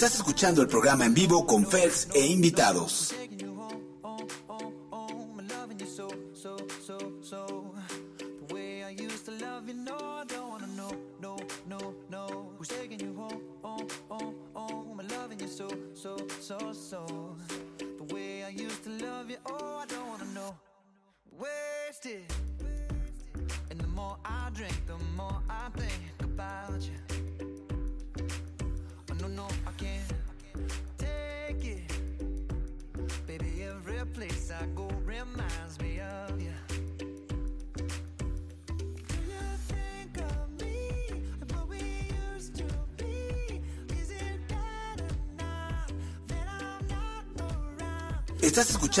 Estás escuchando el programa en vivo con Fels e invitados.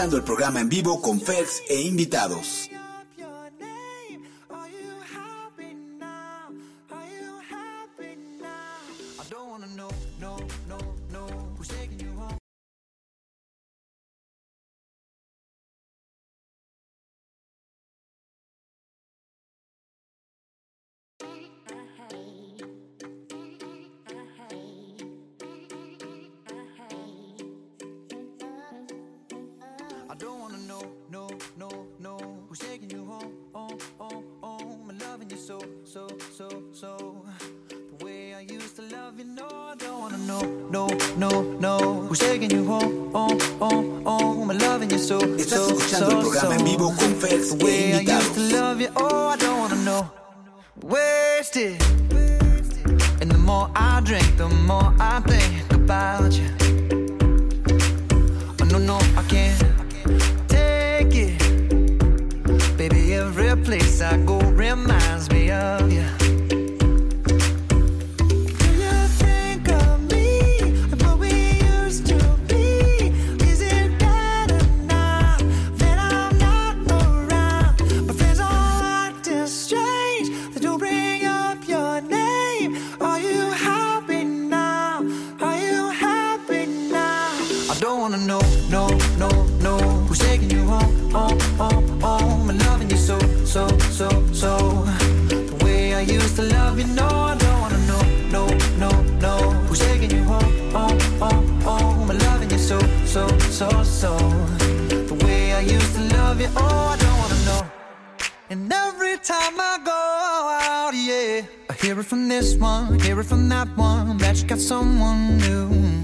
el programa en vivo con Ferx e invitados. I go reminds me of you. Hear it from this one, hear it from that one, that you got someone new.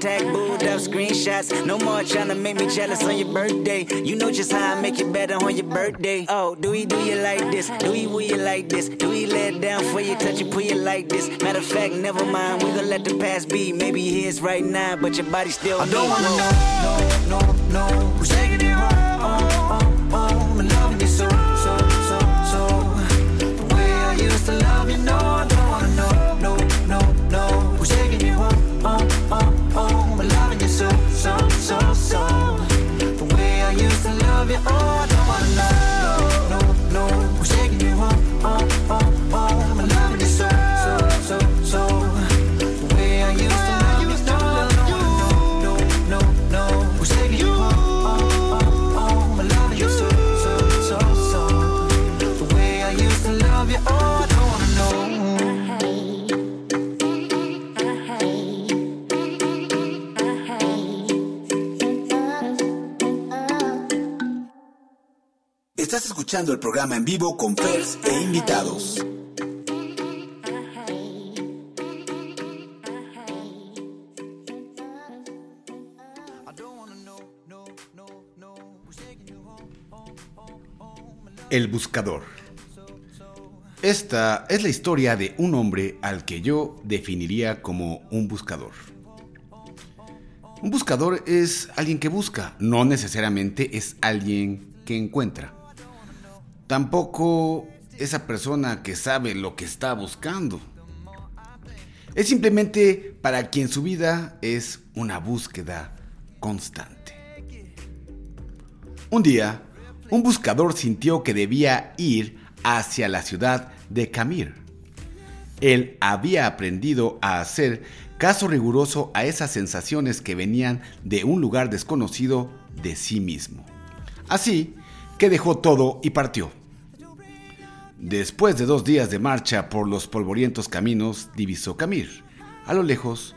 hashtag booed up screenshots. No more trying to make me jealous on your birthday. You know just how I make it better on your birthday. Oh, do we do you like this? Do we will you like this? Do we let down for you, touch you, pull you like this? Matter of fact, never mind. We gonna let the past be. Maybe it is right now, but your body still. I don't wanna know, no, no, no. Who's taking it home? Estás escuchando el programa en vivo con Fers e invitados. El buscador. Esta es la historia de un hombre al que yo definiría como un buscador. Un buscador es alguien que busca, no necesariamente es alguien que encuentra. Tampoco esa persona que sabe lo que está buscando. Es simplemente para quien su vida es una búsqueda constante. Un día, un buscador sintió que debía ir hacia la ciudad de Camir. Él había aprendido a hacer caso riguroso a esas sensaciones que venían de un lugar desconocido de sí mismo. Así que dejó todo y partió. Después de dos días de marcha por los polvorientos caminos, divisó Camir. A lo lejos,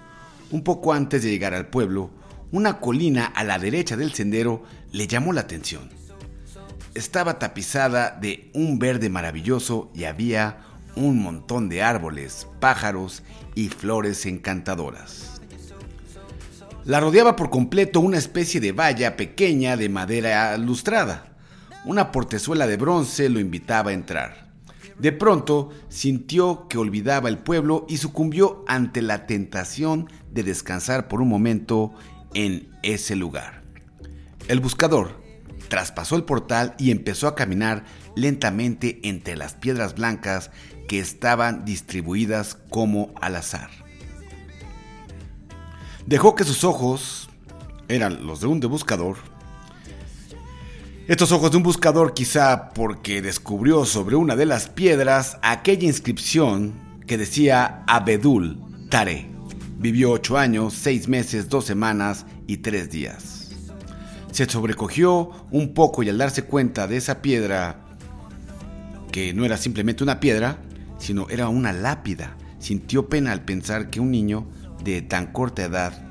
un poco antes de llegar al pueblo, una colina a la derecha del sendero le llamó la atención estaba tapizada de un verde maravilloso y había un montón de árboles, pájaros y flores encantadoras. La rodeaba por completo una especie de valla pequeña de madera lustrada. Una portezuela de bronce lo invitaba a entrar. De pronto sintió que olvidaba el pueblo y sucumbió ante la tentación de descansar por un momento en ese lugar. El buscador, traspasó el portal y empezó a caminar lentamente entre las piedras blancas que estaban distribuidas como al azar. Dejó que sus ojos eran los de un de buscador. Estos ojos de un buscador quizá porque descubrió sobre una de las piedras aquella inscripción que decía Abedul Tare. Vivió ocho años, seis meses, dos semanas y tres días. Se sobrecogió un poco y al darse cuenta de esa piedra, que no era simplemente una piedra, sino era una lápida, sintió pena al pensar que un niño de tan corta edad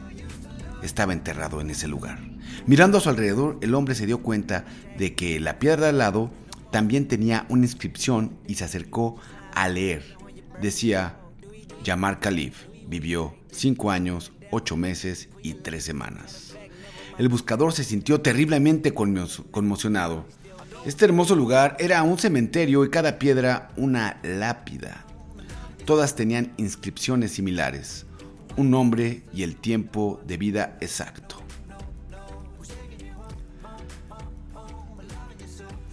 estaba enterrado en ese lugar. Mirando a su alrededor, el hombre se dio cuenta de que la piedra al lado también tenía una inscripción y se acercó a leer. Decía, Yamar Khalif vivió cinco años, ocho meses y tres semanas el buscador se sintió terriblemente conmocionado. Este hermoso lugar era un cementerio y cada piedra una lápida. Todas tenían inscripciones similares, un nombre y el tiempo de vida exacto.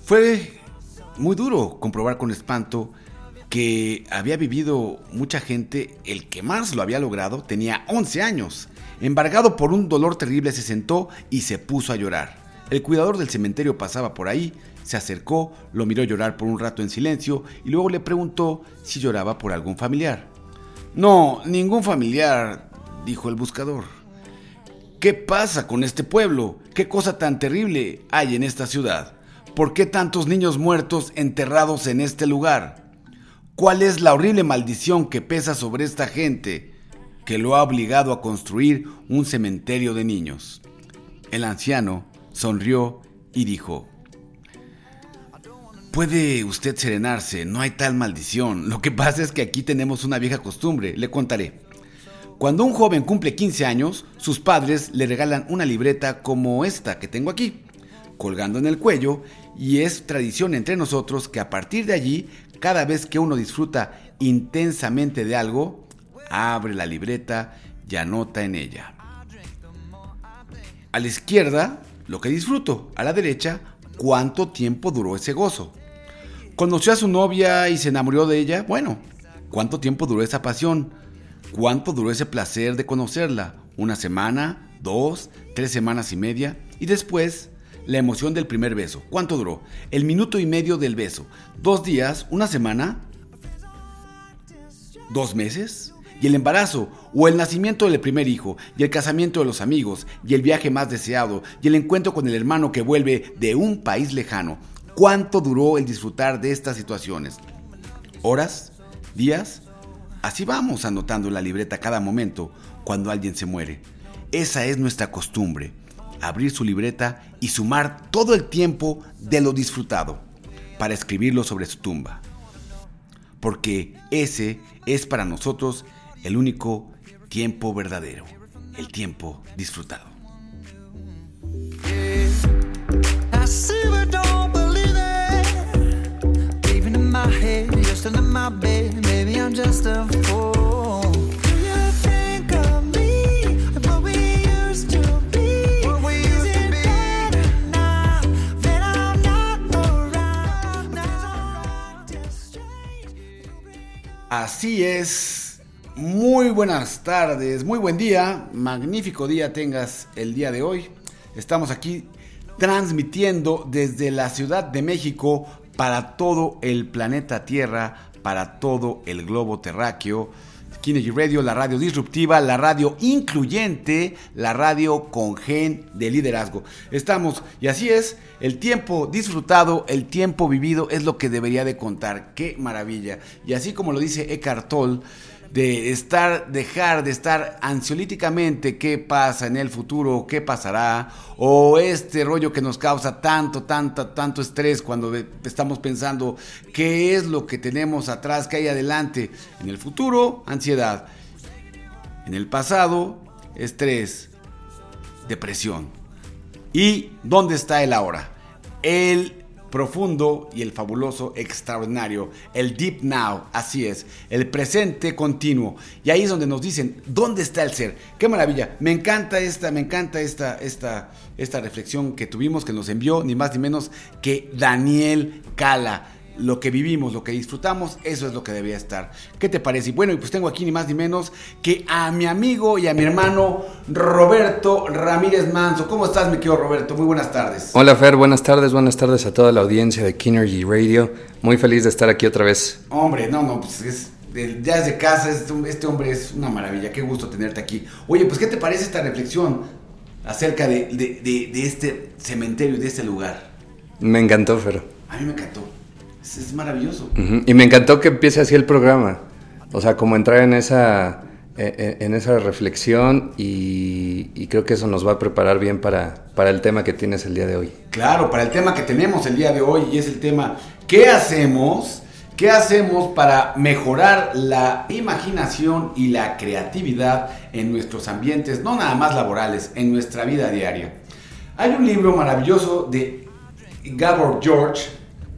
Fue muy duro comprobar con espanto que había vivido mucha gente, el que más lo había logrado tenía 11 años Embargado por un dolor terrible se sentó y se puso a llorar. El cuidador del cementerio pasaba por ahí, se acercó, lo miró llorar por un rato en silencio y luego le preguntó si lloraba por algún familiar. No, ningún familiar, dijo el buscador. ¿Qué pasa con este pueblo? ¿Qué cosa tan terrible hay en esta ciudad? ¿Por qué tantos niños muertos enterrados en este lugar? ¿Cuál es la horrible maldición que pesa sobre esta gente? que lo ha obligado a construir un cementerio de niños. El anciano sonrió y dijo, Puede usted serenarse, no hay tal maldición. Lo que pasa es que aquí tenemos una vieja costumbre, le contaré. Cuando un joven cumple 15 años, sus padres le regalan una libreta como esta que tengo aquí, colgando en el cuello, y es tradición entre nosotros que a partir de allí, cada vez que uno disfruta intensamente de algo, abre la libreta y anota en ella. A la izquierda, lo que disfruto. A la derecha, cuánto tiempo duró ese gozo. Conoció a su novia y se enamoró de ella. Bueno, ¿cuánto tiempo duró esa pasión? ¿Cuánto duró ese placer de conocerla? ¿Una semana? ¿Dos? ¿Tres semanas y media? Y después, la emoción del primer beso. ¿Cuánto duró? El minuto y medio del beso. ¿Dos días? ¿Una semana? ¿Dos meses? y el embarazo, o el nacimiento del primer hijo, y el casamiento de los amigos, y el viaje más deseado, y el encuentro con el hermano que vuelve de un país lejano. ¿Cuánto duró el disfrutar de estas situaciones? ¿Horas? ¿Días? Así vamos anotando en la libreta cada momento cuando alguien se muere. Esa es nuestra costumbre, abrir su libreta y sumar todo el tiempo de lo disfrutado para escribirlo sobre su tumba. Porque ese es para nosotros el único tiempo verdadero, el tiempo disfrutado. Es. Muy buenas tardes, muy buen día, magnífico día tengas el día de hoy. Estamos aquí transmitiendo desde la Ciudad de México para todo el planeta Tierra, para todo el globo terráqueo. Kinergy Radio, la radio disruptiva, la radio incluyente, la radio con gen de liderazgo. Estamos, y así es, el tiempo disfrutado, el tiempo vivido es lo que debería de contar. Qué maravilla. Y así como lo dice Eckhart Tolle, de estar, dejar de estar ansiolíticamente qué pasa en el futuro, qué pasará, o este rollo que nos causa tanto, tanto, tanto estrés cuando estamos pensando qué es lo que tenemos atrás, qué hay adelante. En el futuro, ansiedad. En el pasado, estrés, depresión. ¿Y dónde está el ahora? El profundo y el fabuloso, extraordinario, el deep now, así es, el presente continuo. Y ahí es donde nos dicen, ¿dónde está el ser? Qué maravilla. Me encanta esta, me encanta esta, esta, esta reflexión que tuvimos, que nos envió ni más ni menos que Daniel Cala. Lo que vivimos, lo que disfrutamos, eso es lo que debía estar. ¿Qué te parece? Y bueno, y pues tengo aquí ni más ni menos que a mi amigo y a mi hermano Roberto Ramírez Manso. ¿Cómo estás, mi querido Roberto? Muy buenas tardes. Hola Fer, buenas tardes, buenas tardes a toda la audiencia de Kinergy Radio. Muy feliz de estar aquí otra vez. Hombre, no, no, pues es, ya desde casa, este, este hombre es una maravilla. Qué gusto tenerte aquí. Oye, pues, ¿qué te parece esta reflexión acerca de, de- de- de este cementerio, de este lugar? Me encantó Fer. A mí me encantó. Es, es maravilloso. Y me encantó que empiece así el programa. O sea, como entrar en esa, eh, eh, en esa reflexión y, y creo que eso nos va a preparar bien para, para el tema que tienes el día de hoy. Claro, para el tema que tenemos el día de hoy y es el tema ¿qué hacemos? ¿Qué hacemos para mejorar la imaginación y la creatividad en nuestros ambientes, no nada más laborales, en nuestra vida diaria? Hay un libro maravilloso de Gabor George,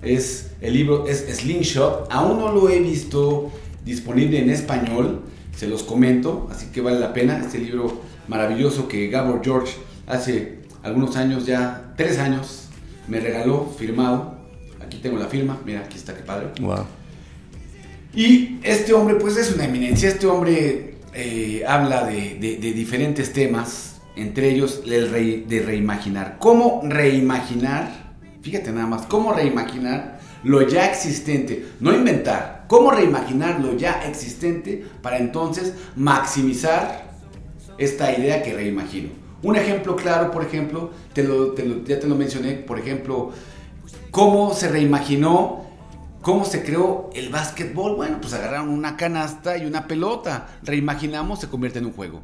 es el libro es Slingshot, aún no lo he visto disponible en español, se los comento, así que vale la pena este libro maravilloso que Gabor George hace algunos años ya, tres años, me regaló firmado. Aquí tengo la firma, mira, aquí está, qué padre. Wow. Y este hombre, pues es una eminencia. Este hombre eh, habla de, de- de diferentes temas, entre ellos el rei- de reimaginar. ¿Cómo reimaginar? Fíjate nada más, ¿cómo reimaginar lo ya existente? No inventar, ¿cómo reimaginar lo ya existente para entonces maximizar esta idea que reimagino? Un ejemplo claro, por ejemplo, te lo- ya te lo mencioné, por ejemplo, cómo se reimaginó, cómo se creó el básquetbol. Bueno, pues agarraron una canasta y una pelota, reimaginamos, se convierte en un juego.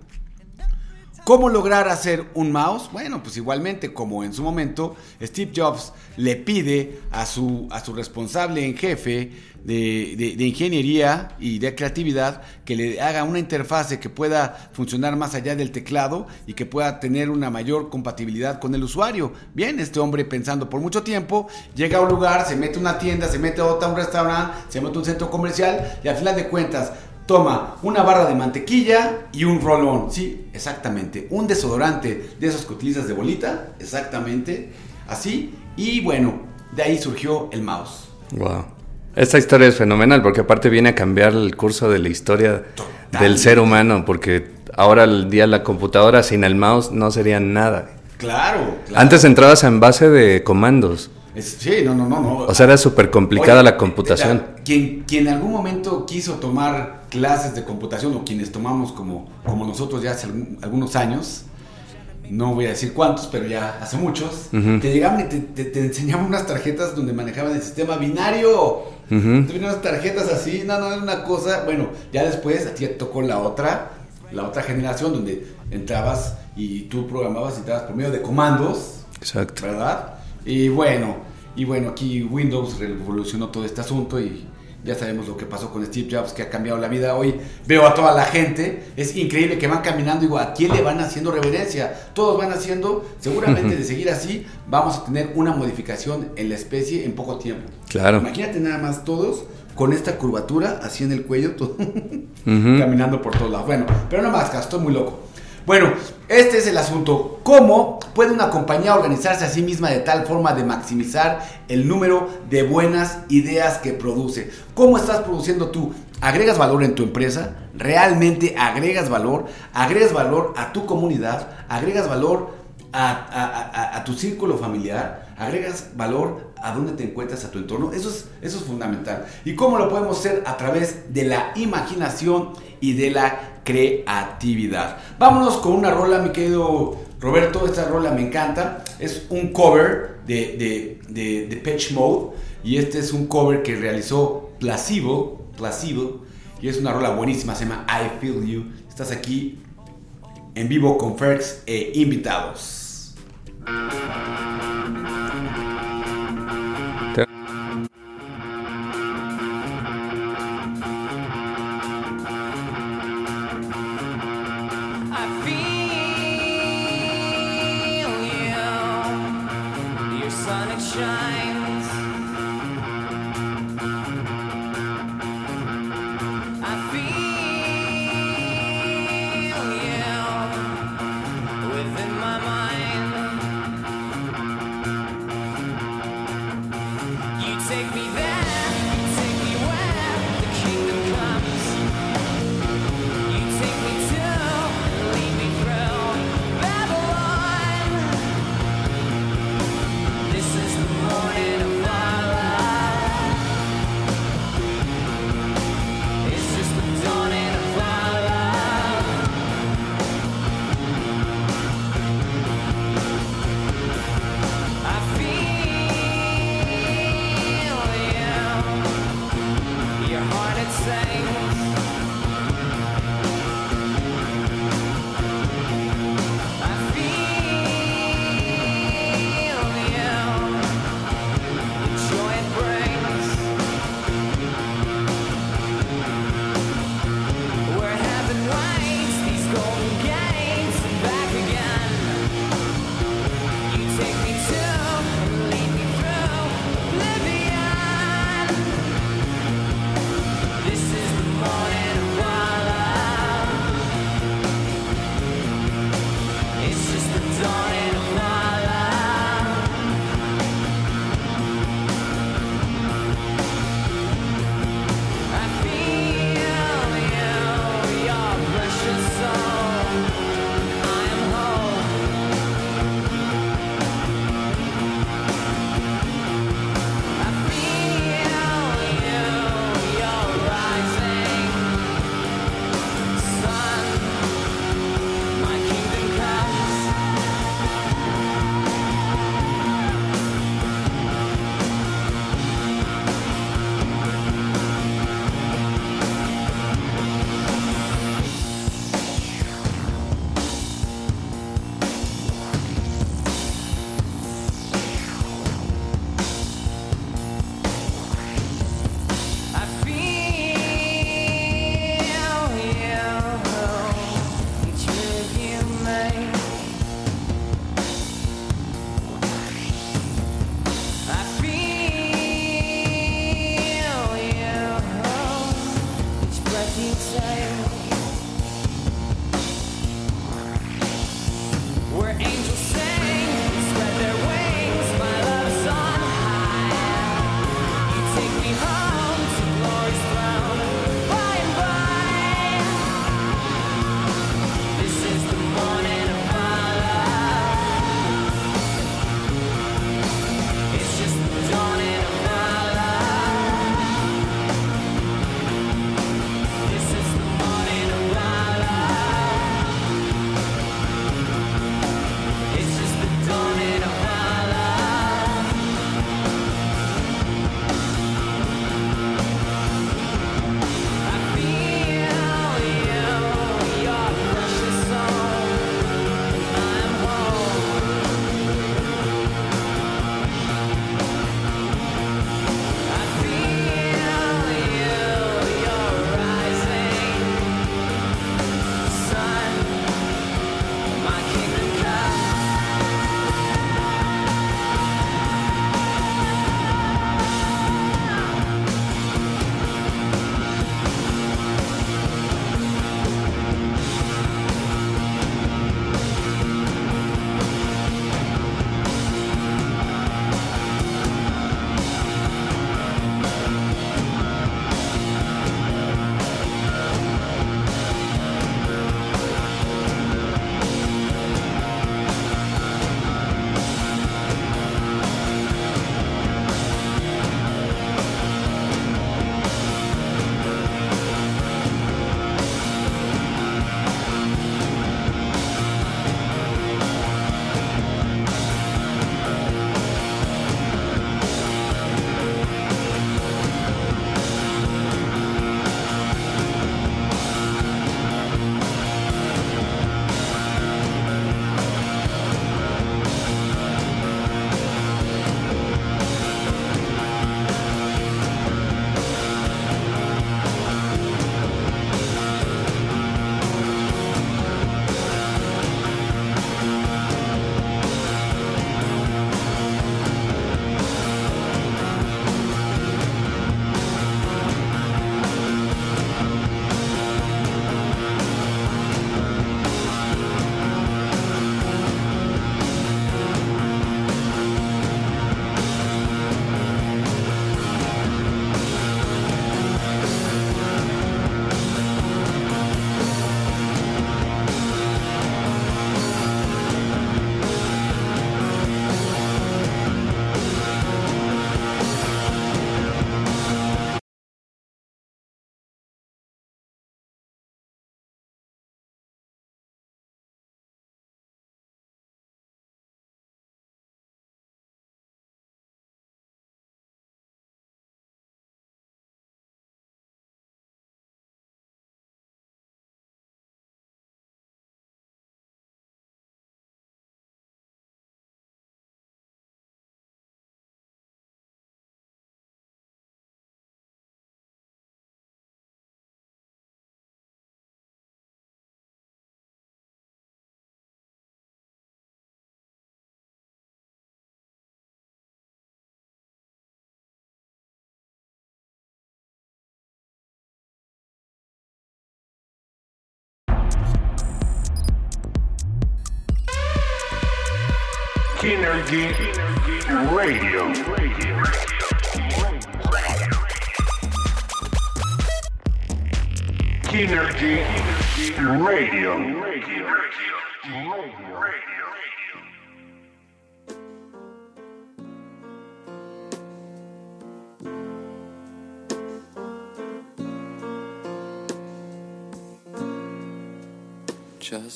¿Cómo lograr hacer un mouse? Bueno, pues igualmente como en su momento Steve Jobs le pide a su, a su responsable en jefe de, de- ingeniería y de creatividad que le haga una interfase que pueda funcionar más allá del teclado y que pueda tener una mayor compatibilidad con el usuario. Bien, este hombre pensando por mucho tiempo, llega a un lugar, se mete a una tienda, se mete a otra, a un restaurante, se mete a un centro comercial y al final de cuentas toma una barra de mantequilla y un rolón. Sí, exactamente. Un desodorante de esos que utilizas de bolita, exactamente. Así. Y bueno, de ahí surgió el mouse. Wow. Esta historia es fenomenal porque aparte viene a cambiar el curso de la historia Totalmente. del ser humano porque ahora el día la computadora sin el mouse no sería nada. Claro, claro. Antes entrabas en base de comandos. Es- sí, no, no, no, no. O sea, era súper complicada la computación. la- Quien, quien en algún momento quiso tomar clases de computación o quienes tomamos como, como nosotros ya hace algún- algunos años, no voy a decir cuántos, pero ya hace muchos, te llegaban y te, te- te enseñaban unas tarjetas donde manejaban el sistema binario. Te venían unas tarjetas así, no, no, era una cosa. Bueno, ya después a ti te tocó la otra, la otra generación donde entrabas y tú programabas y entrabas por medio de comandos. Exacto. ¿verdad? Y bueno, y bueno, aquí Windows revolucionó todo este asunto y, Ya sabemos lo que pasó con Steve Jobs, que ha cambiado la vida. Hoy veo a toda la gente, es increíble que van caminando. Digo, ¿a quién le van haciendo reverencia? Todos van haciendo, seguramente de seguir así, vamos a tener una modificación en la especie en poco tiempo. Claro. Imagínate nada más todos con esta curvatura así en el cuello, todo- caminando por todos lados. Bueno, pero no más, estoy muy loco. Bueno, este es el asunto. ¿Cómo puede una compañía organizarse a sí misma de tal forma de maximizar el número de buenas ideas que produce? ¿Cómo estás produciendo tú? ¿Agregas valor en tu empresa? ¿Realmente agregas valor? ¿Agregas valor a tu comunidad? ¿Agregas valor a, tu círculo familiar? ¿Agregas valor a dónde te encuentras, a tu entorno? Eso es, eso es fundamental. ¿Y cómo lo podemos hacer? A través de la imaginación y de la creatividad. Vámonos con una rola, mi querido Roberto. Esta rola me encanta. Es un cover de, de, de, de Pitch Mode. Y este es un cover que realizó Placebo. Placebo. Y es una rola buenísima. Se llama I Feel You. Estás aquí en vivo con Ferx e invitados.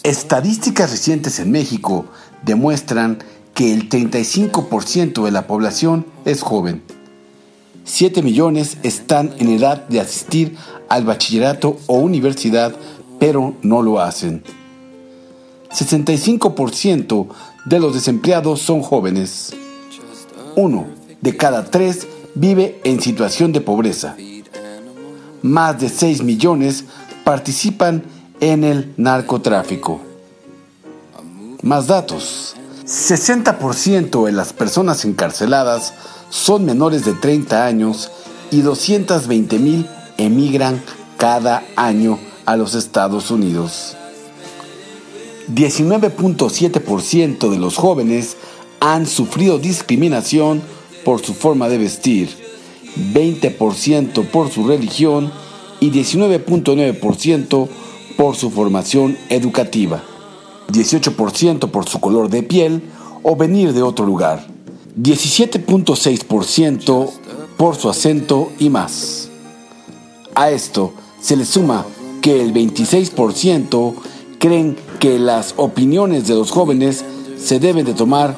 Estadísticas recientes en México demuestran que el 35% de la población es joven. 7 millones están en edad de asistir al bachillerato o universidad, pero no lo hacen. 65% de los desempleados son jóvenes. Uno de cada tres vive en situación de pobreza. Más de 6 millones participan en el narcotráfico. Más datos. 60% de las personas encarceladas son menores de 30 años y 220 mil emigran cada año a los Estados Unidos. 19.7% de los jóvenes han sufrido discriminación por su forma de vestir, 20% por su religión y 19.9% por su formación educativa, 18% por su color de piel o venir de otro lugar, 17.6% por su acento y más. A esto se le suma que el 26% creen que las opiniones de los jóvenes se deben de tomar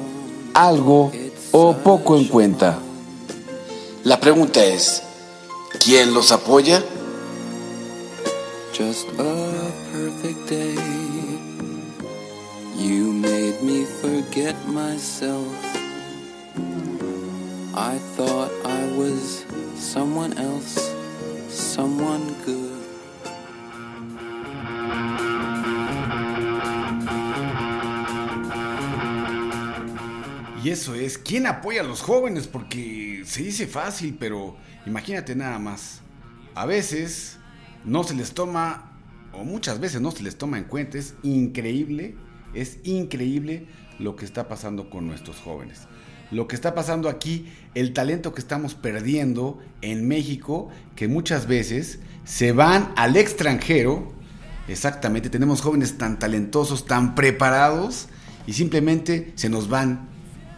algo o poco en cuenta. La pregunta es, ¿quién los apoya? Just a perfect day. You made me forget myself. I thought I was someone else, someone good. Y eso es, ¿quién apoya a los jóvenes? Porque se dice fácil, pero imagínate nada más. A veces no se les toma, o muchas veces no se les toma en cuenta. Es increíble, es increíble lo que está pasando con nuestros jóvenes. Lo que está pasando aquí, el talento que estamos perdiendo en México, que muchas veces se van al extranjero. Exactamente, tenemos jóvenes tan talentosos, tan preparados, y simplemente se nos van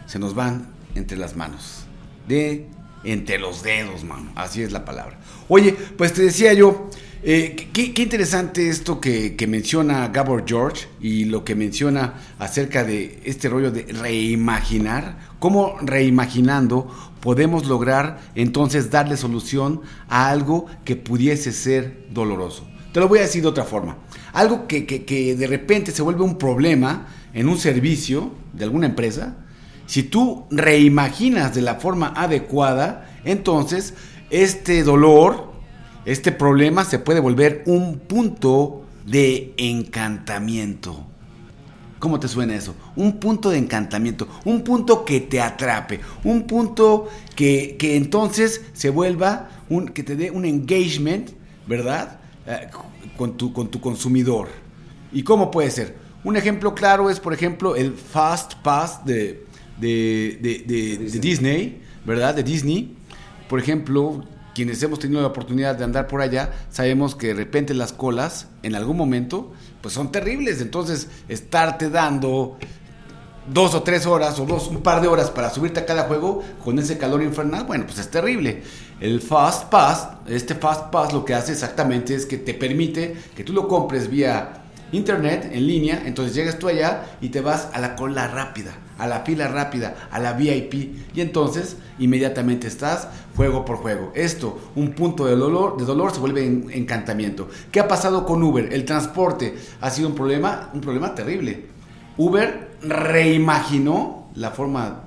se nos van entre las manos. De entre los dedos, mano. Así es la palabra. Oye, pues te decía yo, eh, qué, interesante esto que, que menciona Gabor George y lo que menciona acerca de este rollo de reimaginar. Cómo reimaginando podemos lograr entonces darle solución a algo que pudiese ser doloroso. Te lo voy a decir de otra forma. Algo que, que, que de repente se vuelve un problema en un servicio de alguna empresa si tú reimaginas de la forma adecuada, entonces este dolor, este problema se puede volver un punto de encantamiento. ¿Cómo te suena eso? Un punto de encantamiento, un punto que te atrape, un punto que, que entonces se vuelva, un, que te dé un engagement, ¿verdad? Eh, con, tu, con tu consumidor. ¿Y cómo puede ser? Un ejemplo claro es, por ejemplo, el Fast Pass de, de, de, de- de Disney, ¿verdad? De Disney. Por ejemplo, quienes hemos tenido la oportunidad de andar por allá, sabemos que de repente las colas, en algún momento, pues son terribles. Entonces, estarte dando dos o tres horas o dos, un par de horas para subirte a cada juego con ese calor infernal, bueno, pues es terrible. El Fast Pass, este Fast Pass lo que hace exactamente es que te permite que tú lo compres vía internet, en línea, entonces llegas tú allá y te vas a la cola rápida, a la fila rápida, a la VIP y entonces inmediatamente estás juego por juego. Esto, un punto de dolor, de dolor se vuelve en- encantamiento. ¿Qué ha pasado con Uber? El transporte ha sido un problema, un problema terrible. Uber reimaginó la forma,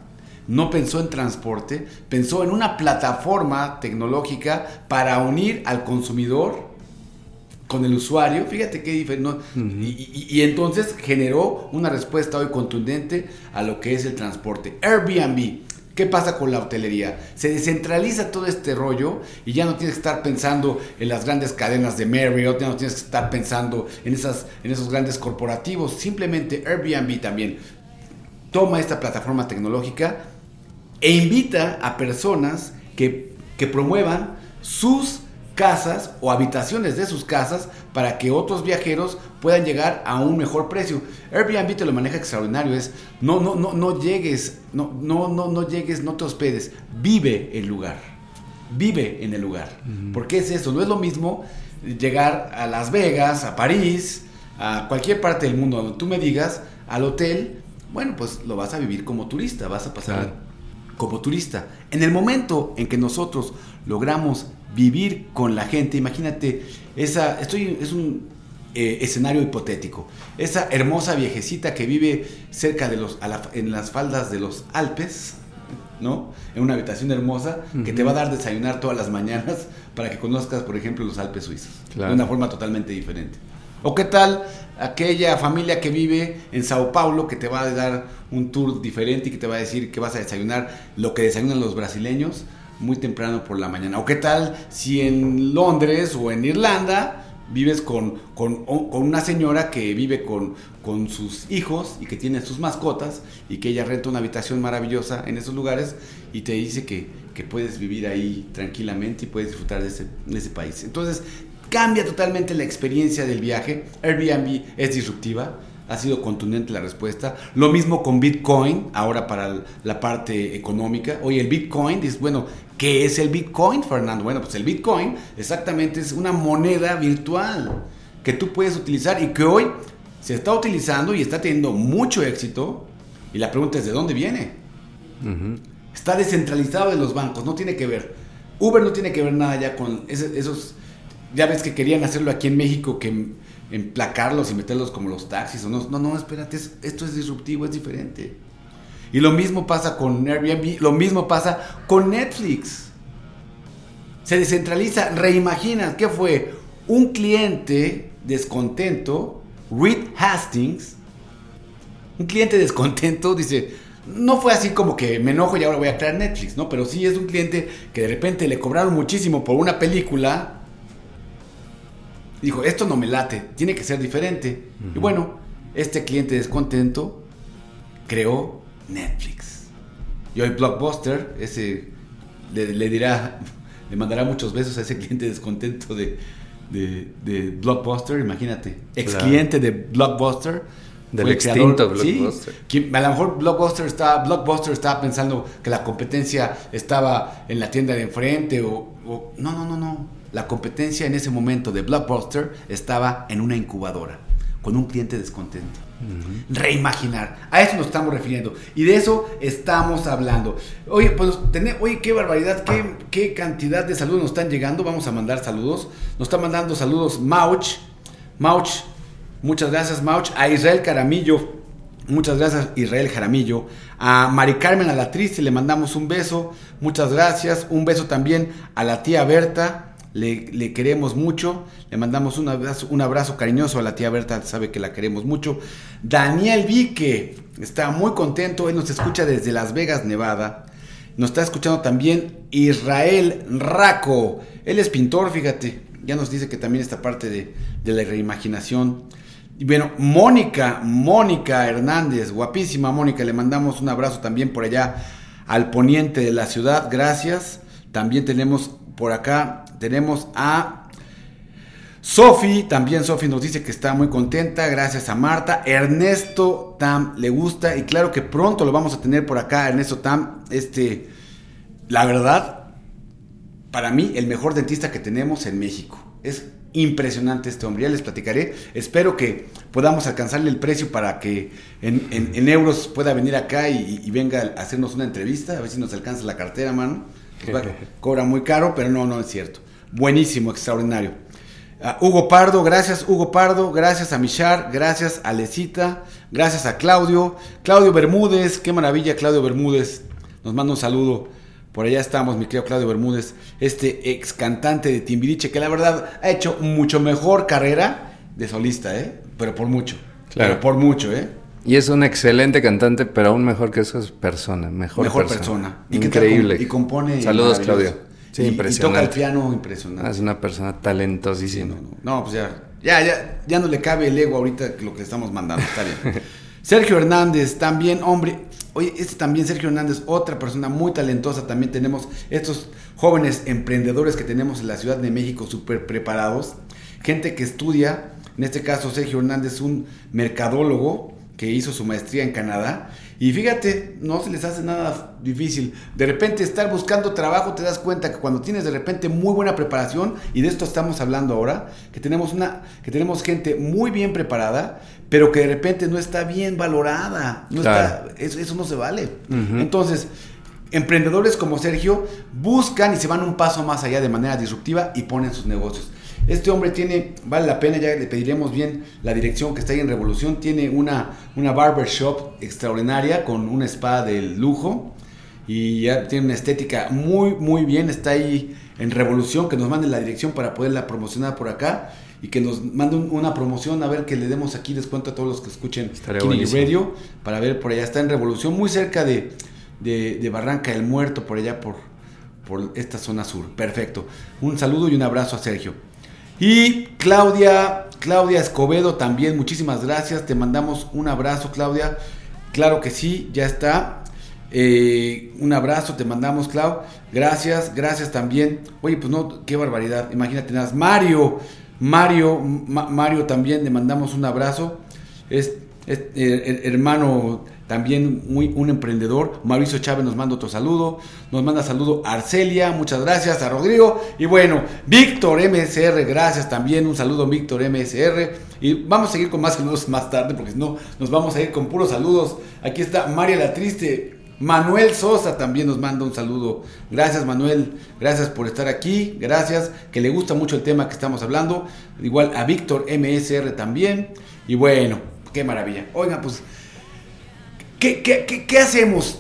no pensó en transporte, pensó en una plataforma tecnológica para unir al consumidor con el usuario. Fíjate qué diferente. y, y- y entonces generó una respuesta hoy contundente a lo que es el transporte. Airbnb. ¿Qué pasa con la hotelería? Se descentraliza todo este rollo y ya no tienes que estar pensando en las grandes cadenas de Marriott, ya no tienes que estar pensando en, esas, en esos grandes corporativos. Simplemente Airbnb también toma esta plataforma tecnológica e invita a personas que, que promuevan sus casas o habitaciones de sus casas para que otros viajeros puedan llegar a un mejor precio. Airbnb te lo maneja extraordinario, es no no no no llegues, no no no no llegues, no te hospedes, vive el lugar. Vive en el lugar. Porque es eso, no es lo mismo llegar a Las Vegas, a París, a cualquier parte del mundo donde tú me digas, al hotel, bueno, pues lo vas a vivir como turista, vas a pasar Claro. como turista. En el momento en que nosotros logramos vivir con la gente, imagínate, esa, estoy, es un eh, escenario hipotético, esa hermosa viejecita que vive cerca de los, a la- en las faldas de los Alpes, ¿no? En una habitación hermosa que te va a dar desayunar todas las mañanas para que conozcas, por ejemplo, los Alpes suizos, Claro. de una forma totalmente diferente. ¿O qué tal aquella familia que vive en Sao Paulo que te va a dar un tour diferente y que te va a decir que vas a desayunar lo que desayunan los brasileños muy temprano por la mañana? ¿O qué tal si en Londres o en Irlanda vives con, con, una señora que vive con, con sus hijos y que tiene sus mascotas y que ella renta una habitación maravillosa en esos lugares y te dice que, que puedes vivir ahí tranquilamente y puedes disfrutar de ese, de ese país? Entonces, cambia totalmente la experiencia del viaje. Airbnb es disruptiva, ha sido contundente la respuesta. Lo mismo con Bitcoin, ahora para la parte económica. Oye, el Bitcoin, dices, bueno, ¿qué es el Bitcoin, Fernando? Bueno, pues el Bitcoin exactamente es una moneda virtual que tú puedes utilizar y que hoy se está utilizando y está teniendo mucho éxito. Y la pregunta es, ¿de dónde viene? Está descentralizado de los bancos, no tiene que ver. Uber no tiene que ver nada ya con ese- esos. Ya ves que querían hacerlo aquí en México, que em- emplacarlos y meterlos como los taxis. O no, no, no, espérate, es- esto es disruptivo, es diferente. Y lo mismo pasa con Airbnb, lo mismo pasa con Netflix. Se descentraliza, reimagina, ¿qué fue? Un cliente descontento, Reed Hastings, un cliente descontento dice, no fue así como que me enojo y ahora voy a crear Netflix, ¿no? Pero sí es un cliente que de repente le cobraron muchísimo por una película. Dijo, esto no me late, tiene que ser diferente. Y bueno, este cliente descontento creó Netflix. Y hoy Blockbuster, ese le, le dirá, le mandará muchos besos a ese cliente descontento de, de, de Blockbuster, imagínate. Ex Claro. cliente de Blockbuster. Del extinto sí, Blockbuster. quien- a lo mejor Blockbuster estaba, Blockbuster estaba pensando que la competencia estaba en la tienda de enfrente o, o- no, no, no, no. La competencia en ese momento de Blockbuster estaba en una incubadora con un cliente descontento. Reimaginar. A eso nos estamos refiriendo. Y de eso estamos hablando. Oye, pues, oye, qué barbaridad, qué, qué cantidad de saludos nos están llegando. Vamos a mandar saludos. Nos está mandando saludos Mauch. Mauch, muchas gracias Mauch. A Israel Caramillo. Muchas gracias Israel Jaramillo. A Mari Carmen a la Triste le mandamos un beso. Muchas gracias. Un beso también a la tía Berta. Le, queremos mucho. Le mandamos un abrazo, cariñoso a la tía Berta. Sabe que la queremos mucho. Daniel Vique está muy contento. Él nos escucha desde Las Vegas, Nevada. Nos está escuchando también Israel Raco. Él es pintor, fíjate. Ya nos dice que también esta parte de, la reimaginación. Bueno, Mónica, Mónica Hernández, guapísima Mónica, le mandamos un abrazo también por allá al poniente de la ciudad, gracias. También tenemos por acá, tenemos a Sofi, también Sofi nos dice que está muy contenta, gracias a Marta. Ernesto Tam le gusta y claro que pronto lo vamos a tener por acá, Ernesto Tam, este, la verdad, para mí el mejor dentista que tenemos en México. Es impresionante este hombre, ya les platicaré. Espero que podamos alcanzarle el precio para que en, en- en euros pueda venir acá y, y venga a hacernos una entrevista, a ver si nos alcanza la cartera, mano. Va- Cobra muy caro, pero no, no es cierto. Buenísimo, extraordinario. A Hugo Pardo, gracias Hugo Pardo, gracias a Michar, gracias a Lecita, gracias a Claudio, Claudio Bermúdez, qué maravilla Claudio Bermúdez, nos manda un saludo, por allá estamos mi querido Claudio Bermúdez, este ex cantante de Timbiriche que la verdad ha hecho mucho mejor carrera de solista, ¿eh? pero por mucho, Claro. pero por mucho, ¿eh? Y es un excelente cantante, pero aún mejor que eso es persona, mejor, mejor persona. persona. ¿Y qué tal Increíble. y compone Saludos. Claudio. Sí, Y- y, impresionante. toca el piano impresionante. Ah, es una persona talentosísima. No, no, no, pues ya, ya, ya, ya no le cabe el ego ahorita lo que le estamos mandando, está bien. Sergio Hernández, también, hombre. Oye, este también, Sergio Hernández, otra persona muy talentosa. También tenemos estos jóvenes emprendedores que tenemos en la Ciudad de México, súper preparados. Gente que estudia, en este caso Sergio Hernández, un mercadólogo que hizo su maestría en Canadá. Y fíjate, no se les hace nada difícil. De repente estar buscando trabajo, te das cuenta que cuando tienes de repente muy buena preparación, y de esto estamos hablando ahora, que tenemos una, que tenemos gente muy bien preparada, pero que de repente no está bien valorada. No Claro. está, eso, eso no se vale. Entonces, emprendedores como Sergio buscan y se van un paso más allá de manera disruptiva y ponen sus negocios. Este hombre tiene, vale la pena, ya le pediremos bien la dirección que está ahí en Revolución, tiene una, una barbershop extraordinaria con un spa de lujo y ya tiene una estética muy, muy bien, está ahí en Revolución, que nos mande la dirección para poderla promocionar por acá y que nos mande un- una promoción, a ver que le demos aquí descuento a todos los que escuchen Kini. Radio, para ver por allá, está en Revolución, muy cerca de, de, de Barranca del Muerto, por allá por, por esta zona sur. Perfecto. Un saludo y un abrazo a Sergio. Y Claudia, Claudia Escobedo también, muchísimas gracias. Te mandamos un abrazo, Claudia. Claro que sí, ya está. Eh, un abrazo, te mandamos, Clau. Gracias, gracias también. Oye, pues no, qué barbaridad. Imagínate nada. Mario, Mario, Ma- Mario también, le mandamos un abrazo. Es, es, eh, her- hermano también muy un emprendedor. Mauricio Chávez nos manda otro saludo. Nos manda saludo a Arcelia, muchas gracias a Rodrigo. Y bueno, Víctor MSR, gracias también. Un saludo Víctor MSR. Y vamos a seguir con más saludos más tarde, porque si no, nos vamos a ir con puros saludos. Aquí está María la Triste. Manuel Sosa también nos manda un saludo. Gracias Manuel, gracias por estar aquí, gracias, que le gusta mucho el tema que estamos hablando. Igual a Víctor MSR también. Y bueno, qué maravilla. Oiga, pues, ¿qué, qué, qué, qué hacemos?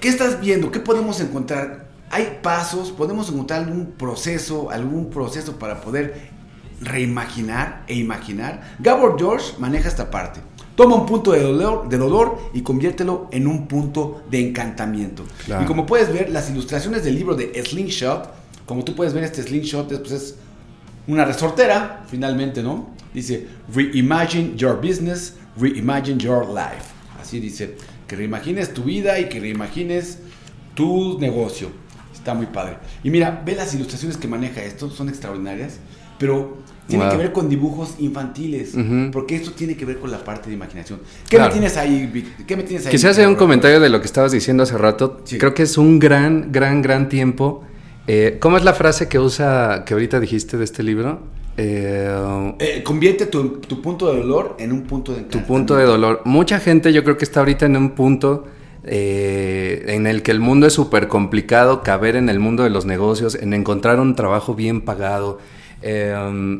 ¿Qué estás viendo? ¿Qué podemos encontrar? ¿Hay pasos? ¿Podemos encontrar algún proceso, algún proceso para poder reimaginar e imaginar? Gabor George maneja esta parte. Toma un punto de dolor, de dolor y conviértelo en un punto de encantamiento. Claro. Y como puedes ver, las ilustraciones del libro de Slingshot, como tú puedes ver, este Slingshot es, pues, es una resortera, finalmente, ¿no? Dice, reimagine your business, reimagine your life. Así dice, que reimagines tu vida y que reimagines tu negocio. Está muy padre. Y mira, ve las ilustraciones que maneja esto, son extraordinarias, pero tiene Wow. que ver con dibujos infantiles, porque esto tiene que ver con la parte de imaginación. ¿Qué Claro. me tienes ahí, Vic? ¿Qué me tienes ahí? Quisiera hacer un comentario de lo que estabas diciendo hace rato. Sí. Creo que es un gran, gran, gran tiempo. Eh, ¿Cómo es la frase que usa, que ahorita dijiste de este libro? Eh, Eh, convierte tu, tu punto de dolor en un punto de tu punto de dolor. Mucha gente yo creo que está ahorita en un punto eh, en el que el mundo es súper complicado, caber en el mundo de los negocios, en encontrar un trabajo bien pagado, eh,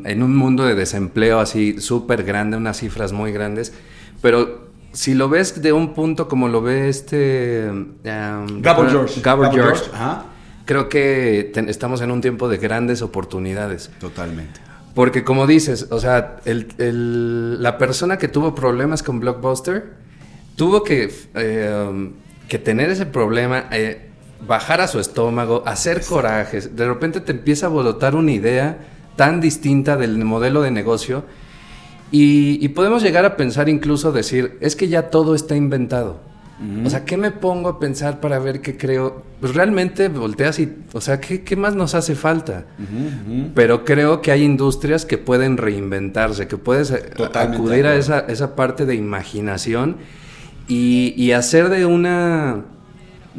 en un mundo de desempleo así súper grande, unas cifras muy grandes. Pero si lo ves de un punto como lo ve este... um, Gabor George. Gabor George, Ajá. creo que estamos en un tiempo de grandes oportunidades. Totalmente. Porque como dices, o sea, el- el- la persona que tuvo problemas con Blockbuster tuvo que, eh, um, que tener ese problema, eh, bajar a su estómago, hacer corajes. De repente te empieza a brotar una idea tan distinta del modelo de negocio y, y podemos llegar a pensar incluso decir, es que ya todo está inventado. O sea, ¿qué me pongo a pensar para ver qué creo? Pues realmente volteas y, o sea, ¿qué, qué más nos hace falta? Pero creo que hay industrias que pueden reinventarse, que puedes eh, Totalmente acudir a esa, esa parte de imaginación y, y hacer de una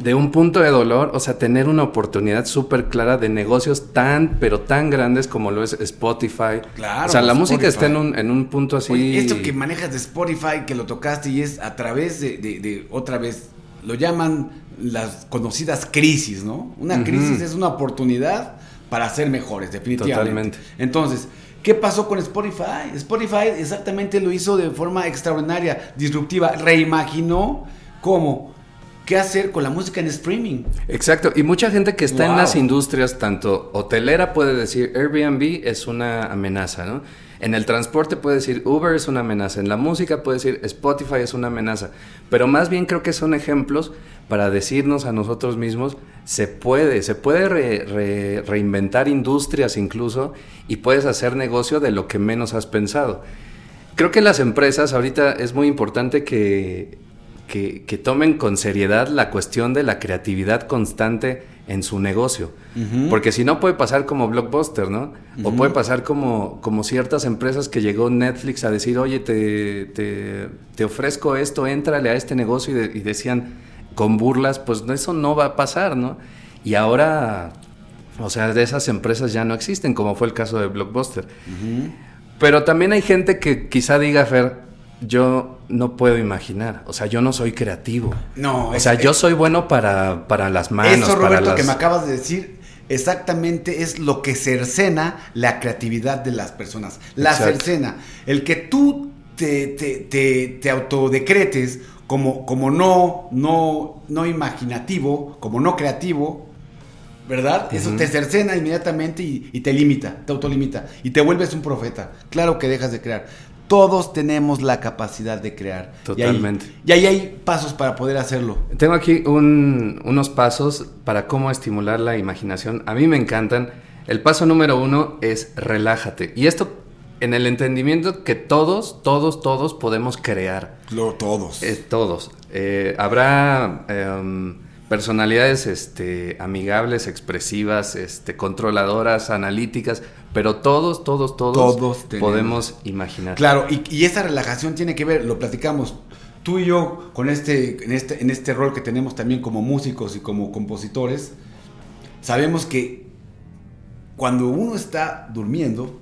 de un punto de dolor, o sea, tener una oportunidad súper clara de negocios tan, pero tan grandes como lo es Spotify. Claro, O sea, la Spotify. música está en un, en un punto así. Oye, esto que manejas de Spotify, que lo tocaste y es a través de, de- de- otra vez, lo llaman las conocidas crisis, ¿no? Una Ujú. crisis es una oportunidad para ser mejores, definitivamente. Totalmente. Entonces, ¿qué pasó con Spotify? Spotify exactamente lo hizo de forma extraordinaria, disruptiva, reimaginó cómo, qué hacer con la música en streaming. Exacto, y mucha gente que está en las industrias, tanto hotelera puede decir Airbnb es una amenaza, ¿no? En el transporte puede decir Uber es una amenaza, en la música puede decir Spotify es una amenaza, pero más bien creo que son ejemplos para decirnos a nosotros mismos, se puede, se puede re- re- reinventar industrias incluso y puedes hacer negocio de lo que menos has pensado. creo que las empresas ahorita es muy importante que, que, que tomen con seriedad la cuestión de la creatividad constante en su negocio. Porque si no puede pasar como Blockbuster, ¿no? O puede pasar como, como ciertas empresas que llegó Netflix a decir, oye, te, te, te ofrezco esto, éntrale a este negocio y, de- y decían con burlas, pues eso no va a pasar, ¿no? Y ahora, o sea, de esas empresas ya no existen, como fue el caso de Blockbuster. Pero también hay gente que quizá diga, Fer, yo no puedo imaginar. O sea, yo no soy creativo. No, O es- sea, yo soy bueno para, para las manos. Eso, para Roberto, las- que me acabas de decir, exactamente es lo que cercena la creatividad de las personas. La Exacto. cercena. El que tú te, te, te, te autodecretes como, como no, no, no imaginativo, como no creativo, ¿verdad? Eso te cercena inmediatamente y, y te limita, te autolimita y te vuelves un profeta. Claro que dejas de crear. Todos tenemos la capacidad de crear. Y ahí- Totalmente. Y ahí, hay pasos para poder hacerlo. Tengo aquí un- unos pasos para cómo estimular la imaginación. A mí me encantan. El paso número uno es relájate. Y esto en el entendimiento que todos, todos, todos podemos crear. Lo, todos. Eh, todos. Eh, habrá em, personalidades este, amigables, expresivas, este, controladoras, analíticas, pero todos, todos, todos, podemos imaginar. Claro, y, y esa relajación tiene que ver, lo platicamos tú y yo con este en, este, en este rol que tenemos también como músicos y como compositores, sabemos que cuando uno está durmiendo,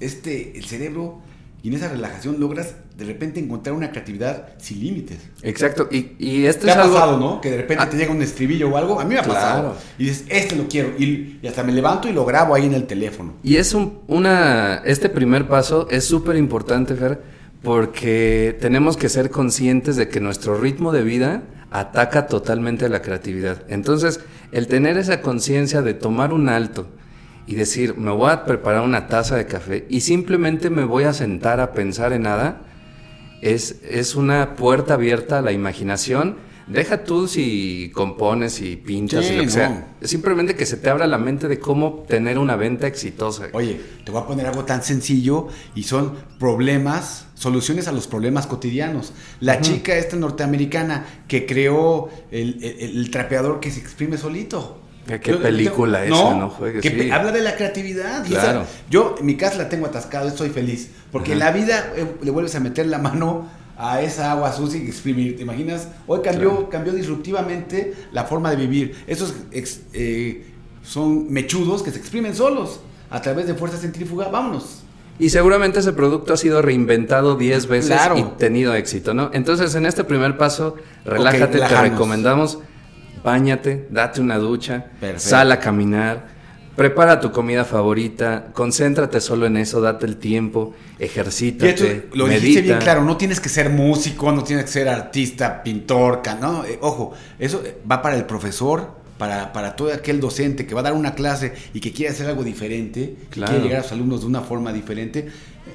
este, el cerebro y en esa relajación logras de repente encontrar una creatividad sin límites. Exacto. Y, y esto Te es ha algo... pasado, ¿no? Que de repente Ah. te llega un estribillo o algo. A mí me ha pasado. Y dices, este lo quiero. Y, y hasta me levanto y lo grabo ahí en el teléfono. Y es un, una, este primer paso es súper importante, Fer, porque tenemos que ser conscientes de que nuestro ritmo de vida ataca totalmente a la creatividad. Entonces, el tener esa conciencia de tomar un alto y decir, me voy a preparar una taza de café y simplemente me voy a sentar a pensar en nada, es, es una puerta abierta a la imaginación. Deja tú si compones y pinchas Sí, y lo que no. sea. Simplemente que se te abra la mente de cómo tener una venta exitosa. Oye, te voy a poner algo tan sencillo y son problemas, soluciones a los problemas cotidianos. La chica esta norteamericana que creó el, el- el trapeador que se exprime solito. ¿Qué- qué película esa? No juegues, que sí. habla de la creatividad. esa- Claro. yo en mi casa la tengo atascada, estoy feliz. Porque en la vida eh, le vuelves a meter la mano a esa agua sucia y exprimir. ¿Te imaginas? Hoy cambió, Claro. cambió disruptivamente la forma de vivir. Esos ex- eh, son mechudos que se exprimen solos a través de fuerza centrífuga. Vámonos. Y seguramente ese producto ha sido reinventado 10 veces Claro. y tenido éxito, ¿no? Entonces, en este primer paso, relájate, te recomendamos, báñate, date una ducha, Perfecto. sal a caminar, prepara tu comida favorita, concéntrate solo en eso, date el tiempo, ejercítate, esto lo medita. dijiste bien claro, no tienes que ser músico, no tienes que ser artista, pintor, no, eh, ojo, eso eh, va para el profesor, para, para todo aquel docente que va a dar una clase y que quiere hacer algo diferente, que quiere llegar a sus alumnos de una forma diferente.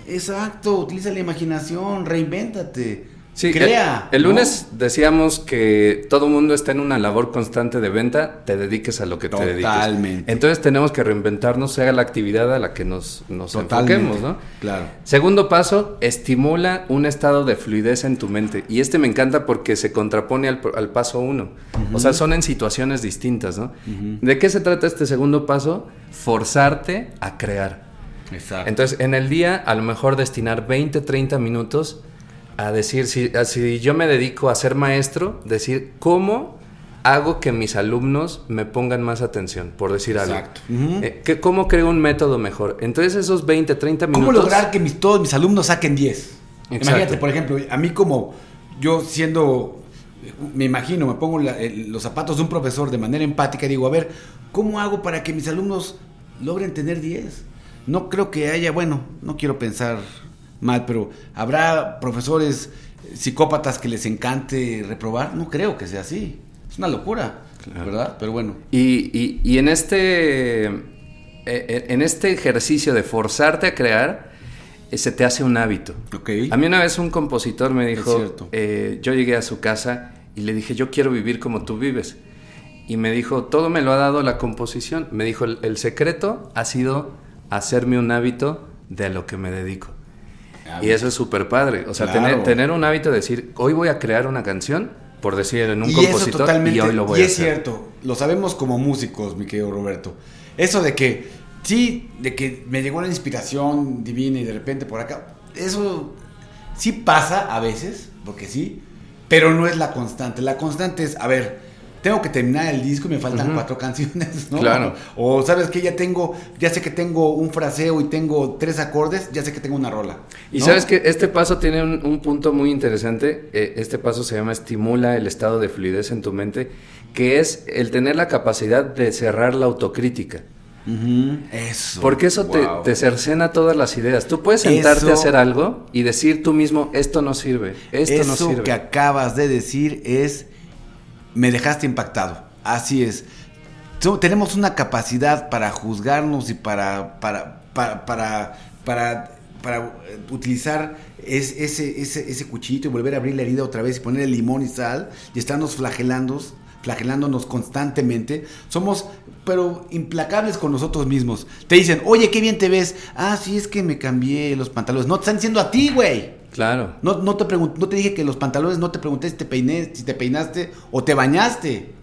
Exacto, utiliza la imaginación, reinvéntate, Sí, crea. El, el ¿no? lunes decíamos que todo mundo está en una labor constante de venta, te dediques a lo que te dediques. Totalmente. Entonces tenemos que reinventarnos, sea la actividad a la que nos, nos Totalmente, enfoquemos, ¿no? Claro. Segundo paso, estimula un estado de fluidez en tu mente. Y este me encanta porque se contrapone al, al paso uno. O sea, son en situaciones distintas, ¿no? ¿De qué se trata este segundo paso? Forzarte a crear. Exacto. Entonces, en el día, a lo mejor destinar 20, 30 minutos a decir, si, a- si yo me dedico a ser maestro, decir cómo hago que mis alumnos me pongan más atención, por decir Exacto. algo. Ujú. Eh, que- ¿Cómo creo un método mejor? Entonces, esos 20, 30 minutos... ¿Cómo lograr que mis, todos mis alumnos saquen 10? Exacto. Imagínate, por ejemplo, a mí como yo siendo, me imagino, me pongo la- el- los zapatos de un profesor de manera empática y digo, a ver, ¿cómo hago para que mis alumnos logren tener 10? No creo que haya, bueno, no quiero pensar mal, pero ¿habrá profesores psicópatas que les encante reprobar? No creo que sea así. Es una locura, ¿verdad? Pero bueno. Y, y- y en este eh, eh, en este ejercicio de forzarte a crear, eh, se te hace un hábito. Ok. A mí una vez un compositor me dijo, eh, yo llegué a su casa y le dije, yo quiero vivir como tú vives. Y me dijo, todo me lo ha dado la composición. Me dijo, el, el secreto ha sido hacerme un hábito de lo que me dedico. Y eso es súper padre. O sea, Claro. tener, tener un hábito de decir, hoy voy a crear una canción, por decir en un y eso compositor, totalmente, y hoy lo voy y a es hacer. cierto, lo sabemos como músicos, mi querido Roberto. Eso de que, sí, de que me llegó la inspiración divina y de repente por acá, eso sí pasa a veces, porque sí, pero no es la constante. La constante es, a ver, tengo que terminar el disco y me faltan cuatro canciones, ¿no? Claro. O sabes que ya tengo, ya sé que tengo un fraseo y tengo tres acordes, ya sé que tengo una rola. Y ¿no? sabes que este paso tiene un, un punto muy interesante. Eh, este paso se llama estimula el estado de fluidez en tu mente, que es el tener la capacidad de cerrar la autocrítica. Eso. Porque eso te- Wow. te, cercena todas las ideas. Tú puedes sentarte Eso- a hacer algo y decir tú mismo, esto no sirve, esto Eso no sirve. que acabas de decir es, me dejaste impactado. Así es. So- tenemos una capacidad para juzgarnos y para, para, para, para, para, utilizar es- ese, ese, ese cuchillito y volver a abrir la herida otra vez y poner el limón y sal y estarnos flagelando, flagelándonos constantemente. Somos, pero implacables con nosotros mismos. Te dicen, oye, qué bien te ves. Ah, sí, es que me cambié los pantalones. No te están diciendo a ti, güey. Claro. No, no, te no te dije que los pantalones, no te pregunté si te peiné, si te peinaste o te bañaste.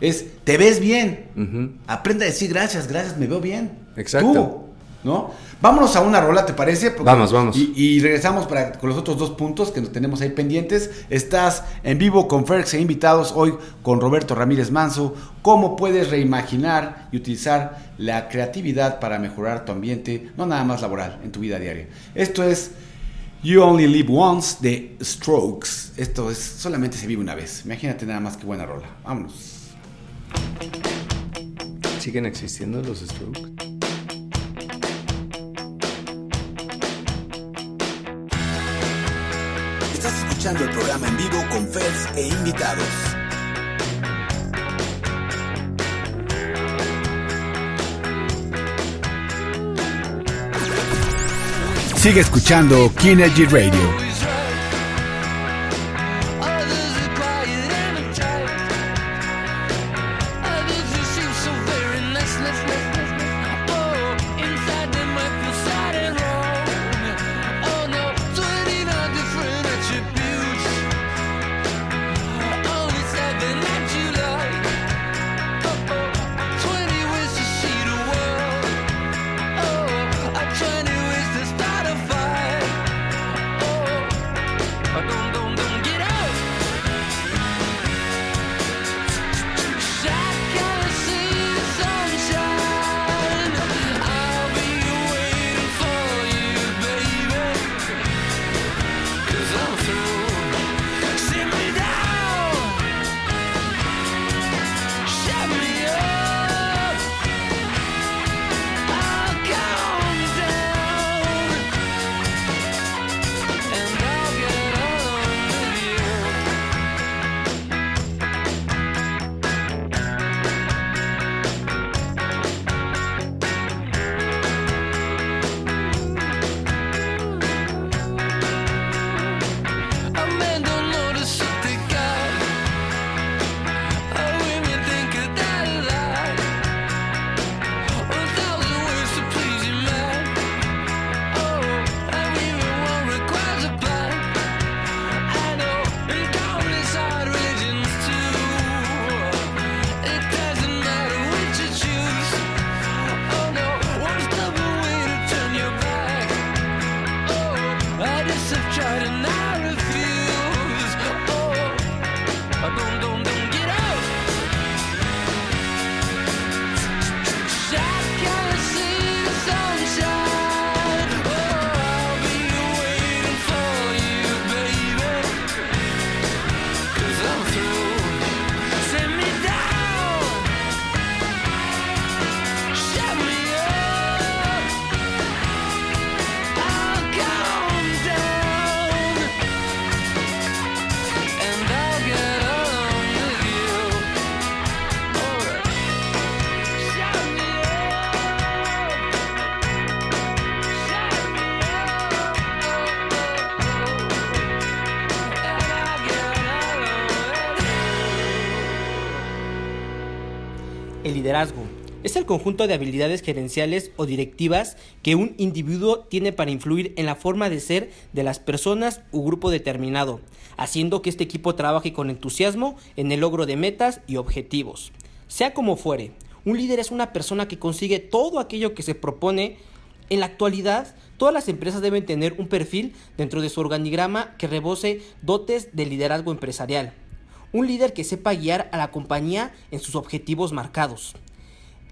Es, te ves bien. Ujú. Aprende a decir gracias, gracias, me veo bien. Exacto. Tú, ¿no? Vámonos a una rola, ¿te parece? Porque- Vamos, vamos. Y, y regresamos para, con los otros dos puntos que nos tenemos ahí pendientes. Estás en vivo con Ferx e invitados hoy con Roberto Ramírez Manso. ¿Cómo puedes reimaginar y utilizar la creatividad para mejorar tu ambiente, no nada más laboral, en tu vida diaria? Esto es You Only Live Once de Strokes. Esto es solamente se vive una vez. Imagínate nada más que buena rola. Vámonos. ¿Siguen existiendo los Strokes? Estás escuchando el programa en vivo con Feds e invitados. Sigue escuchando Kinergy Radio. Es el conjunto de habilidades gerenciales o directivas que un individuo tiene para influir en la forma de ser de las personas u grupo determinado, haciendo que este equipo trabaje con entusiasmo en el logro de metas y objetivos. Sea como fuere, un líder es una persona que consigue todo aquello que se propone. En la actualidad, todas las empresas deben tener un perfil dentro de su organigrama que rebose dotes de liderazgo empresarial. Un líder que sepa guiar a la compañía en sus objetivos marcados.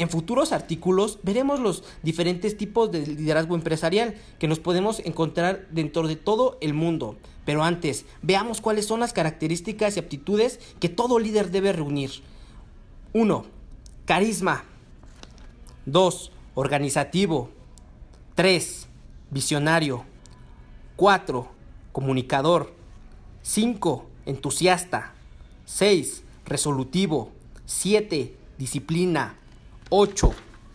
En futuros artículos veremos los diferentes tipos de liderazgo empresarial que nos podemos encontrar dentro de todo el mundo. Pero antes, veamos cuáles son las características y aptitudes que todo líder debe reunir. 1. Carisma. 2. Organizativo. 3. Visionario. 4. Comunicador. 5. Entusiasta. 6. Resolutivo. 7. Disciplina. 8.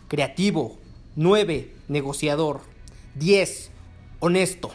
Creativo. 9. Negociador. 10. Honesto.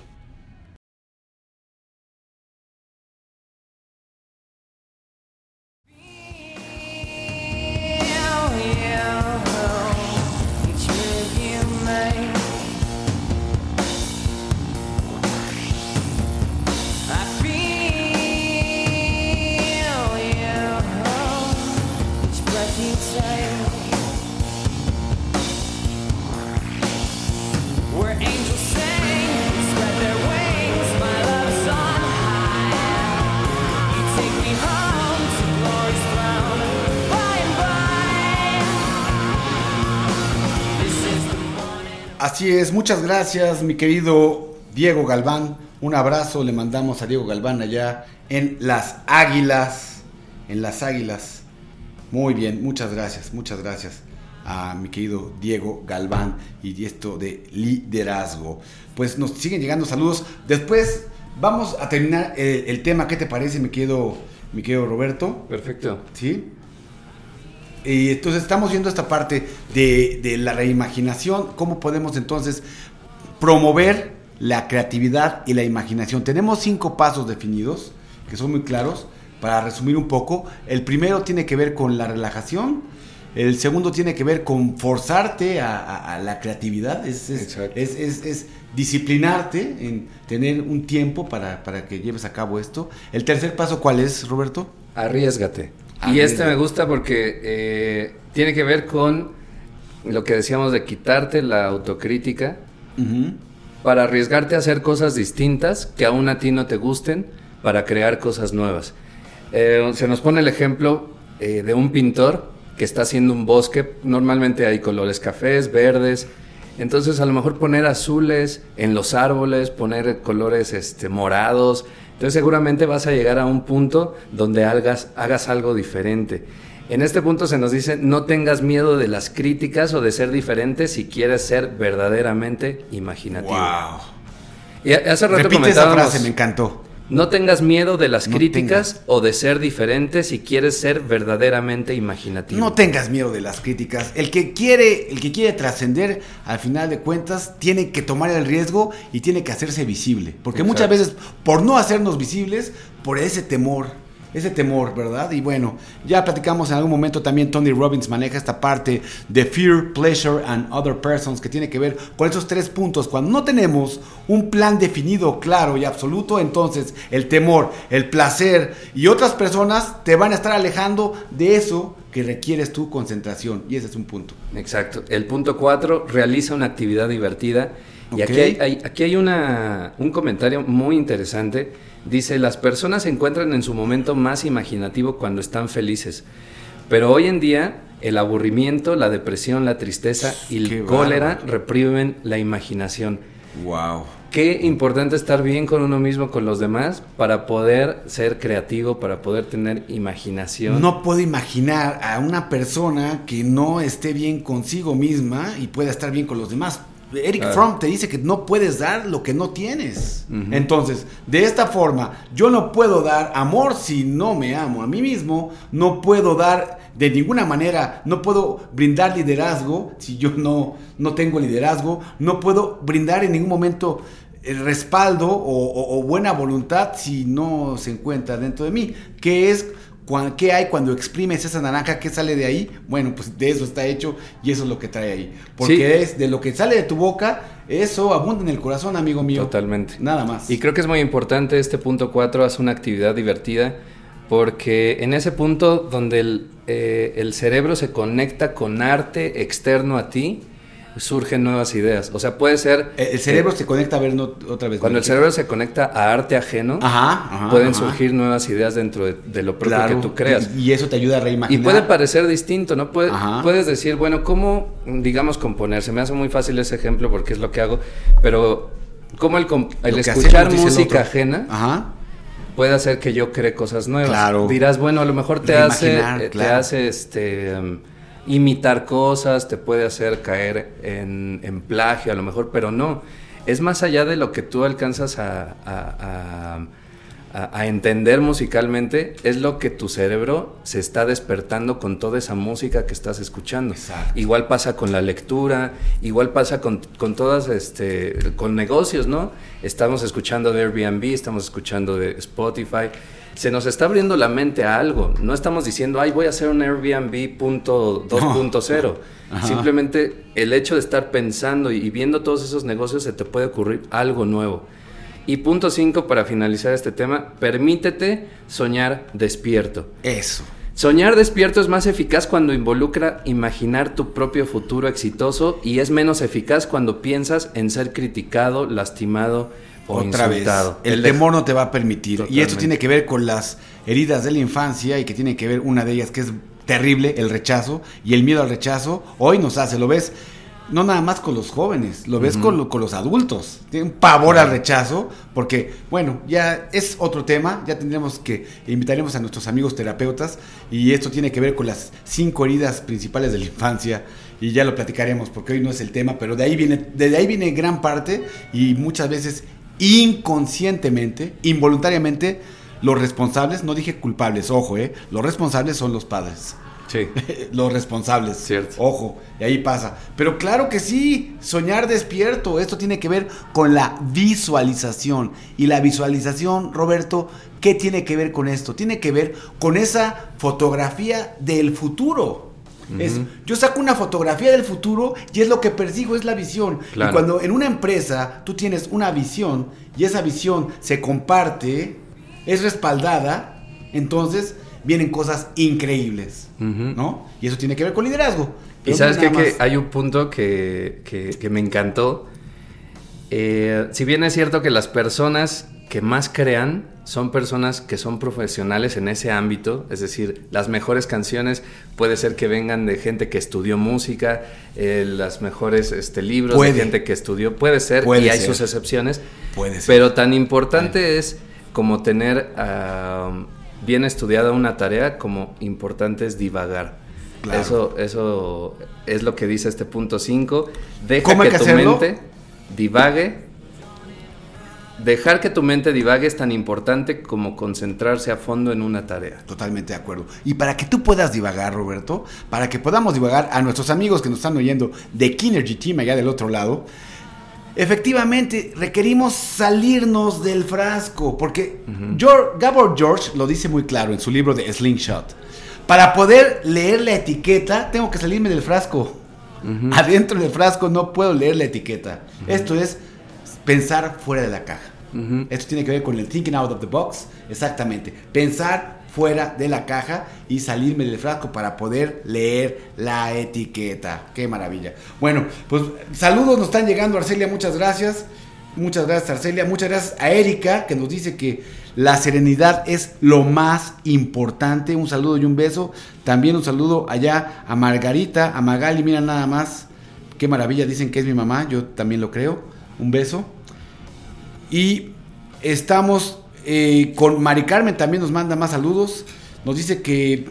Así es, muchas gracias, mi querido Diego Galván. Un abrazo le mandamos a Diego Galván allá en Las Águilas. En Las Águilas. Muy bien, muchas gracias, muchas gracias a mi querido Diego Galván y esto de liderazgo. Pues nos siguen llegando saludos. Después vamos a terminar el, el tema. ¿Qué te parece, mi querido, mi querido Roberto? Perfecto. ¿Sí? Y entonces estamos viendo esta parte de, de la reimaginación, cómo podemos entonces promover la creatividad y la imaginación. Tenemos cinco pasos definidos, que son muy claros, para resumir un poco. El primero tiene que ver con la relajación, el segundo tiene que ver con forzarte a, a- a la creatividad, es, es, Exacto. es- es- es disciplinarte en tener un tiempo para, para que lleves a cabo esto. El tercer paso, ¿cuál es, Roberto? Arriesgate. Y este me gusta porque eh, tiene que ver con lo que decíamos de quitarte la autocrítica para arriesgarte a hacer cosas distintas que aún a ti no te gusten para crear cosas nuevas. Eh, se nos pone el ejemplo eh, de un pintor que está haciendo un bosque. Normalmente hay colores cafés, verdes. Entonces a lo mejor poner azules en los árboles, poner colores este, morados. Entonces seguramente vas a llegar a un punto donde hagas, hagas algo diferente. En este punto se nos dice, no tengas miedo de las críticas o de ser diferente si quieres ser verdaderamente imaginativo. Wow. Y hace rato Repite esa frase, me encantó. No tengas miedo de las No críticas tengas. o de ser diferente si quieres ser verdaderamente imaginativo. No tengas miedo de las críticas. El que quiere, el que quiere trascender, al final de cuentas, tiene que tomar el riesgo y tiene que hacerse visible. Porque muchas veces, por no hacernos visibles, por ese temor, ese temor, ¿verdad? Y bueno, ya platicamos en algún momento también Tony Robbins maneja esta parte de fear, pleasure and other persons que tiene que ver con esos tres puntos. Cuando no tenemos un plan definido, claro y absoluto, entonces el temor, el placer y otras personas te van a estar alejando de eso que requieres tu concentración. Y ese es un punto. Exacto. El punto 4, realiza una actividad divertida. Y aquí hay, hay- aquí hay una, un comentario muy interesante. Dice, las personas se encuentran en su momento más imaginativo cuando están felices. Pero hoy en día el aburrimiento, la depresión, la tristeza y Qué el cólera reprimen la imaginación. Wow. Qué importante estar bien con uno mismo, con los demás, para poder ser creativo, para poder tener imaginación. No puedo imaginar a una persona que no esté bien consigo misma y pueda estar bien con los demás. Eric Claro. Fromm te dice que no puedes dar lo que no tienes. Entonces, de esta forma, yo no puedo dar amor si no me amo a mí mismo. No puedo dar de ninguna manera, no puedo brindar liderazgo si yo no, no tengo liderazgo. No puedo brindar en ningún momento el respaldo o, o- o buena voluntad si no se encuentra dentro de mí. Que es ¿qué hay cuando exprimes esa naranja? ¿Qué sale de ahí? Bueno, pues de eso está hecho y eso es lo que trae ahí. Porque Sí. es de lo que sale de tu boca, eso abunda en el corazón, amigo mío. Totalmente. Nada más. Y creo que es muy importante este punto 4, haz una actividad divertida, porque en ese punto donde el, eh, el cerebro se conecta con arte externo a ti, surgen nuevas ideas. O sea, puede ser... el, cerebro eh, se conecta a ver no- otra vez. Cuando el cerebro se conecta a arte ajeno, Ajá, ajá, pueden ajá. surgir nuevas ideas dentro de, de lo propio Claro, que tú creas. Y, y eso te ayuda a Y reimaginar. puede parecer distinto, ¿no? Puede- puedes decir, bueno, ¿cómo, digamos, componer? Se me hace muy fácil ese ejemplo porque es lo que hago, pero ¿cómo el, el escuchar hacemos, música ajena puede hacer que yo cree cosas nuevas? Claro. Dirás, bueno, a lo mejor te hace, eh, te hace este, em, imitar cosas, te puede hacer caer en, en plagio, a lo mejor, pero no. Es más allá de lo que tú alcanzas a, a- a- a- a entender musicalmente, es lo que tu cerebro se está despertando con toda esa música que estás escuchando. Exacto. Igual pasa con la lectura, igual pasa con, con todas, este, con negocios, ¿no? Estamos escuchando de Airbnb, estamos escuchando de Spotify. Se nos está abriendo la mente a algo. No estamos diciendo, ay, voy a hacer un Airbnb punto 2.0. Ajá. Simplemente el hecho de estar pensando y viendo todos esos negocios se te puede ocurrir algo nuevo. Y punto 5 para finalizar este tema, permítete soñar despierto. Eso. Soñar despierto es más eficaz cuando involucra imaginar tu propio futuro exitoso y es menos eficaz cuando piensas en ser criticado, lastimado o Otra vez. El, temor no te va a permitir. Y esto tiene que ver con las heridas de la infancia y que tiene que ver una de ellas que es terrible, el rechazo y el miedo al rechazo. Hoy nos hace, lo ves, no nada más con los jóvenes, lo ves con, lo- con los adultos. Tienen pavor al rechazo porque, bueno, ya es otro tema. Ya tendremos que invitaremos a nuestros amigos terapeutas y esto tiene que ver con las cinco heridas principales de la infancia y ya lo platicaremos porque hoy no es el tema, pero de ahí viene, de ahí viene gran parte y muchas veces inconscientemente, involuntariamente, los responsables, no dije culpables, ojo, eh, los responsables son los padres. Sí. los responsables. Cierto. Ojo, y ahí pasa. Pero claro que sí, soñar despierto. Esto tiene que ver con la visualización. Y la visualización, Roberto, ¿qué tiene que ver con esto? Tiene que ver con esa fotografía del futuro. Es, yo saco una fotografía del futuro y es lo que persigo, es la visión. Claro. Y cuando en una empresa tú tienes una visión y esa visión se comparte, es respaldada, entonces vienen cosas increíbles. ¿no? Y eso tiene que ver con liderazgo. Y sabes que hay un punto que, que- que me encantó. Eh, si bien es cierto que las personas que más crean son personas que son profesionales en ese ámbito, es decir, las mejores canciones puede ser que vengan de gente que estudió música, eh, las mejores este, libros Puede. de gente que estudió, puede ser, Puede y hay sus excepciones, Puede ser. pero tan importante es como tener bien estudiada una tarea como importante es divagar. Claro. Eso, eso es lo que dice este punto 5. Deja ¿Cómo hay que, que tu hacerlo? mente divague. Dejar que tu mente divague es tan importante como concentrarse a fondo en una tarea. Totalmente de acuerdo. Y para que tú puedas divagar, Roberto, para que podamos divagar a nuestros amigos que nos están oyendo de Kinergy Team allá del otro lado, efectivamente requerimos salirnos del frasco, porque George- Gabor George lo dice muy claro en su libro de Slingshot. Para poder leer la etiqueta, tengo que salirme del frasco. Adentro del frasco no puedo leer la etiqueta. Esto es pensar fuera de la caja. Esto tiene que ver con el thinking out of the box, exactamente. Pensar fuera de la caja y salirme del frasco para poder leer la etiqueta. Qué maravilla. Bueno, pues saludos nos están llegando, Arcelia, muchas gracias. Muchas gracias, Arcelia. Muchas gracias a Erika, que nos dice que la serenidad es lo más importante. Un saludo y un beso. También un saludo allá a Margarita, a Magali, mira nada más. Qué maravilla, dicen que es mi mamá, yo también lo creo. Un beso. Y estamos eh, con Mari Carmen, también nos manda más saludos. Nos dice que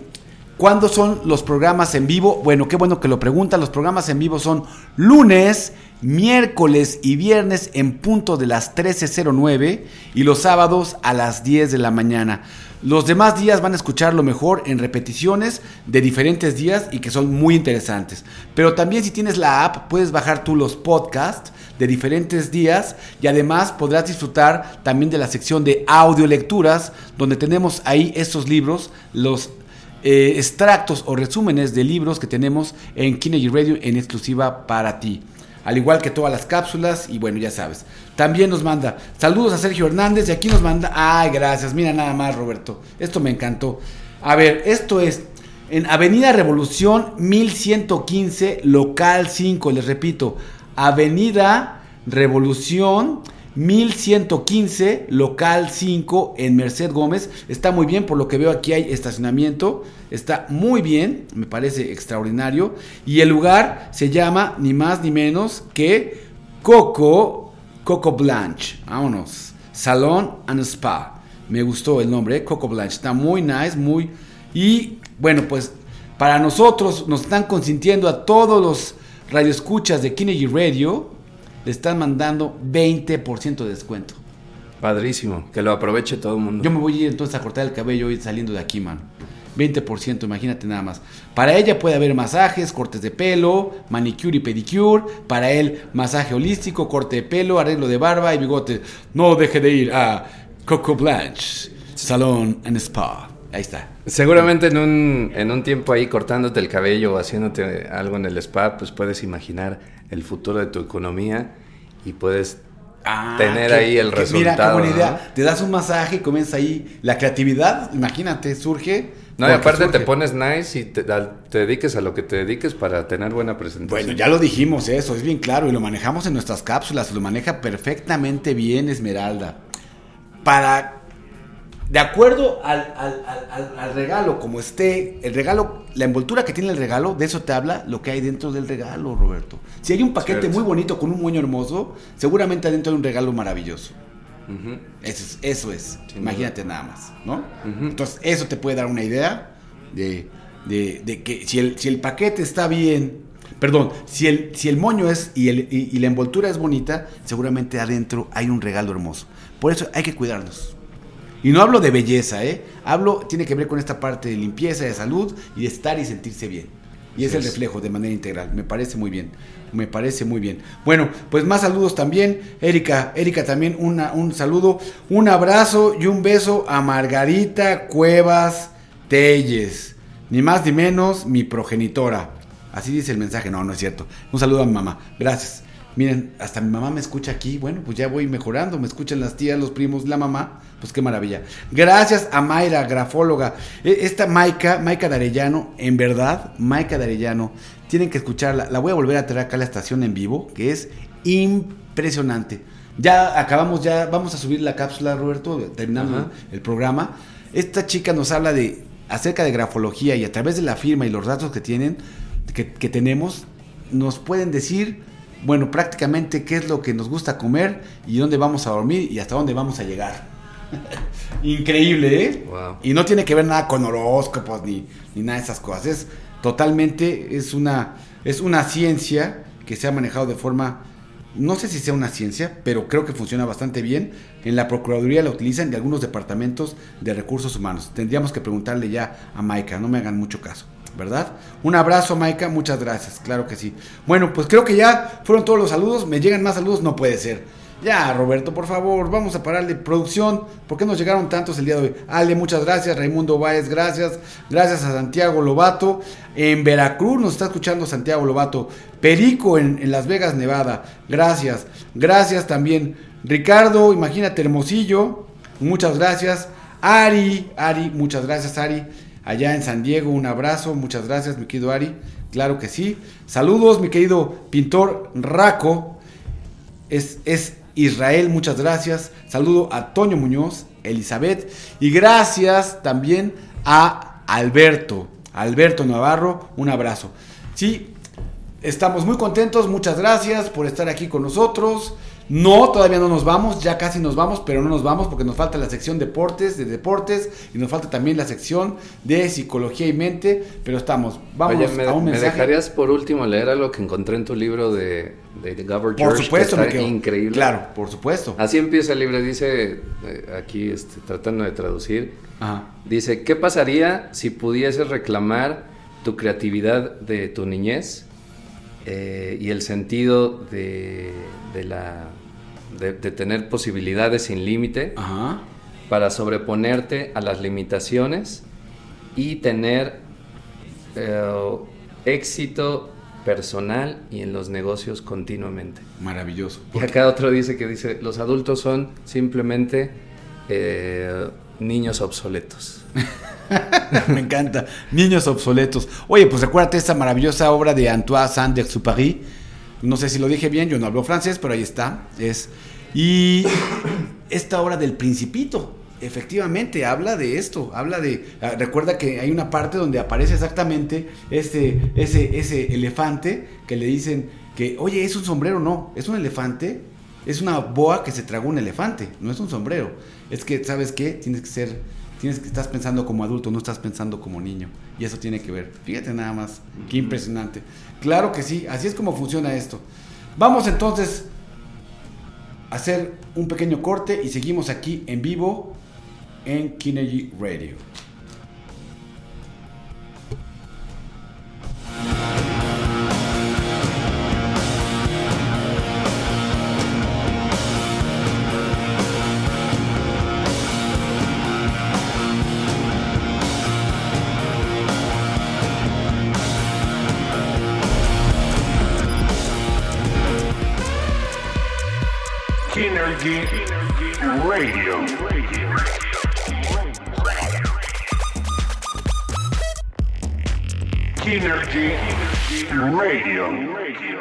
¿cuándo son los programas en vivo? Bueno, qué bueno que lo pregunta. Los programas en vivo son lunes, miércoles y viernes en punto de las 13.09 y los sábados a las 10 de la mañana. Los demás días van a escuchar lo mejor en repeticiones de diferentes días y que son muy interesantes. Pero también si tienes la app, puedes bajar tú los podcasts de diferentes días y además podrás disfrutar también de la sección de audiolecturas donde tenemos ahí estos libros, los eh, extractos o resúmenes de libros que tenemos en Kinegy Radio en exclusiva para ti. Al igual que todas las cápsulas, y bueno, ya sabes. También nos manda saludos a Sergio Hernández y aquí nos manda. Ay, gracias. Mira nada más, Roberto. Esto me encantó. A ver, esto es en Avenida Revolución 1115, local 5. Les repito, Avenida Revolución 1115, local 5 en Merced Gómez. Está muy bien, por lo que veo aquí hay estacionamiento. Está muy bien, me parece extraordinario. Y el lugar se llama ni más ni menos que Coco, Coco Blanche. Vámonos. Salón and Spa. Me gustó el nombre, ¿eh? Coco Blanche. Está muy nice, muy... Y bueno, pues para nosotros nos están consintiendo a todos los radioescuchas de Kinegy Radio. Le están mandando 20% de descuento. Padrísimo, que lo aproveche todo el mundo. Yo me voy a ir entonces a cortar el cabello hoy saliendo de aquí, mano. 20%, imagínate nada más. Para ella puede haber masajes, cortes de pelo, manicure y pedicure. Para él, masaje holístico, corte de pelo, arreglo de barba y bigote. No deje de ir a Coco Blanche, Salón and Spa. Ahí está. Seguramente en un, en un tiempo ahí cortándote el cabello o haciéndote algo en el spa, pues puedes imaginar el futuro de tu economía y puedes Ah, tener que- ahí el resultado. Mira, qué buena ¿no? idea. Te das un masaje y comienza ahí. La creatividad, imagínate, surge. No, y aparte te pones nice y te, te dediques a lo que te dediques para tener buena presentación. Bueno, ya lo dijimos eso, es bien claro y lo manejamos en nuestras cápsulas, lo maneja perfectamente bien Esmeralda. Para, de acuerdo al, al- al- al- al regalo, como esté, el regalo, la envoltura que tiene el regalo, de eso te habla lo que hay dentro del regalo, Roberto. Si hay un paquete Cierto. muy bonito con un moño hermoso, seguramente adentro hay un regalo maravilloso. Eso es, eso es. Sin imagínate nada más, ¿no? Entonces, eso te puede dar una idea de, de- de que si el, si el paquete está bien, perdón, si el, si el moño es y, el- y- y la envoltura es bonita, seguramente adentro hay un regalo hermoso. Por eso hay que cuidarnos. Y no hablo de belleza, ¿eh? Hablo, tiene que ver con esta parte de limpieza, de salud y de estar y sentirse bien. Y es el reflejo de manera integral. Me parece muy bien. Me parece muy bien. Bueno, pues más saludos también. Erika, Erika también una, un saludo, un abrazo y un beso a Margarita Cuevas Telles. Ni más ni menos mi progenitora. Así dice el mensaje. No, no es cierto. Un saludo a mi mamá. Gracias. Miren, hasta mi mamá me escucha aquí. Bueno, pues ya voy mejorando. Me escuchan las tías, los primos, la mamá. Pues qué maravilla. Gracias a Mayra, grafóloga. E- Esta Maika, Maika de Arellano, en verdad, Maika de Arellano, tienen que escucharla. La voy a volver a traer acá a la estación en vivo, que es impresionante. Ya acabamos, ya vamos a subir la cápsula, Roberto, terminando Ajá. el programa. Esta chica nos habla de acerca de grafología y a través de la firma y los datos que tienen, que, que tenemos, nos pueden decir, bueno, prácticamente qué es lo que nos gusta comer y dónde vamos a dormir y hasta dónde vamos a llegar. Increíble, ¿eh? Wow. Y no tiene que ver nada con horóscopos ni, ni nada de esas cosas. Es totalmente, es una, es una ciencia que se ha manejado de forma, no sé si sea una ciencia, pero creo que funciona bastante bien. En la Procuraduría la utilizan de algunos departamentos de recursos humanos. Tendríamos que preguntarle ya a Maika, no me hagan mucho caso. ¿Verdad? Un abrazo, Maika, muchas gracias, claro que sí. Bueno, pues creo que ya fueron todos los saludos. ¿Me llegan más saludos? No puede ser. Ya, Roberto, por favor, vamos a pararle. Producción, ¿por qué nos llegaron tantos el día de hoy? Ale, muchas gracias. Raimundo Báez, gracias. Gracias a Santiago Lobato. En Veracruz nos está escuchando Santiago Lobato. Perico en, en Las Vegas, Nevada. Gracias. Gracias también. Ricardo, imagínate, Hermosillo. Muchas gracias. Ari, Ari, muchas gracias, Ari. Allá en San Diego, un abrazo. Muchas gracias, mi querido Ari. Claro que sí. Saludos, mi querido pintor Raco. Es, es Israel, muchas gracias. Saludo a Toño Muñoz, Elizabeth. Y gracias también a Alberto. Alberto Navarro, un abrazo. Sí, estamos muy contentos. Muchas gracias por estar aquí con nosotros. No, todavía no nos vamos, ya casi nos vamos, pero no nos vamos porque nos falta la sección deportes, de deportes, y nos falta también la sección de psicología y mente, pero estamos. Vamos Oye, ¿me, a un me mensaje. dejarías por último leer algo que encontré en tu libro de, de Gabor Por George? supuesto, que me está quedo. increíble. Claro, por supuesto. Así empieza el libro, dice, eh, aquí este, tratando de traducir, Ajá. dice, ¿qué pasaría si pudieses reclamar tu creatividad de tu niñez eh, y el sentido de, de la, de, de tener posibilidades sin límite Ajá. para sobreponerte a las limitaciones y tener eh, éxito personal y en los negocios continuamente. Maravilloso. Y acá otro dice que dice, los adultos son simplemente eh, niños obsoletos. Me encanta. Niños obsoletos. Oye, pues recuérdate esta maravillosa obra de Antoine Saint-Exupéry. No sé si lo dije bien, yo no hablo francés, pero ahí está. Es y esta obra del Principito, efectivamente habla de esto, habla de ah, recuerda que hay una parte donde aparece exactamente ese ese ese elefante que le dicen que, "Oye, es un sombrero, no, es un elefante." Es una boa que se tragó un elefante, no es un sombrero. Es que, ¿sabes qué? Tienes que ser, tienes que estás pensando como adulto, no estás pensando como niño. Y eso tiene que ver. Fíjate nada más, qué impresionante. Claro que sí, así es como funciona esto. Vamos entonces a hacer un pequeño corte y seguimos aquí en vivo en Kinergy Radio. Radio.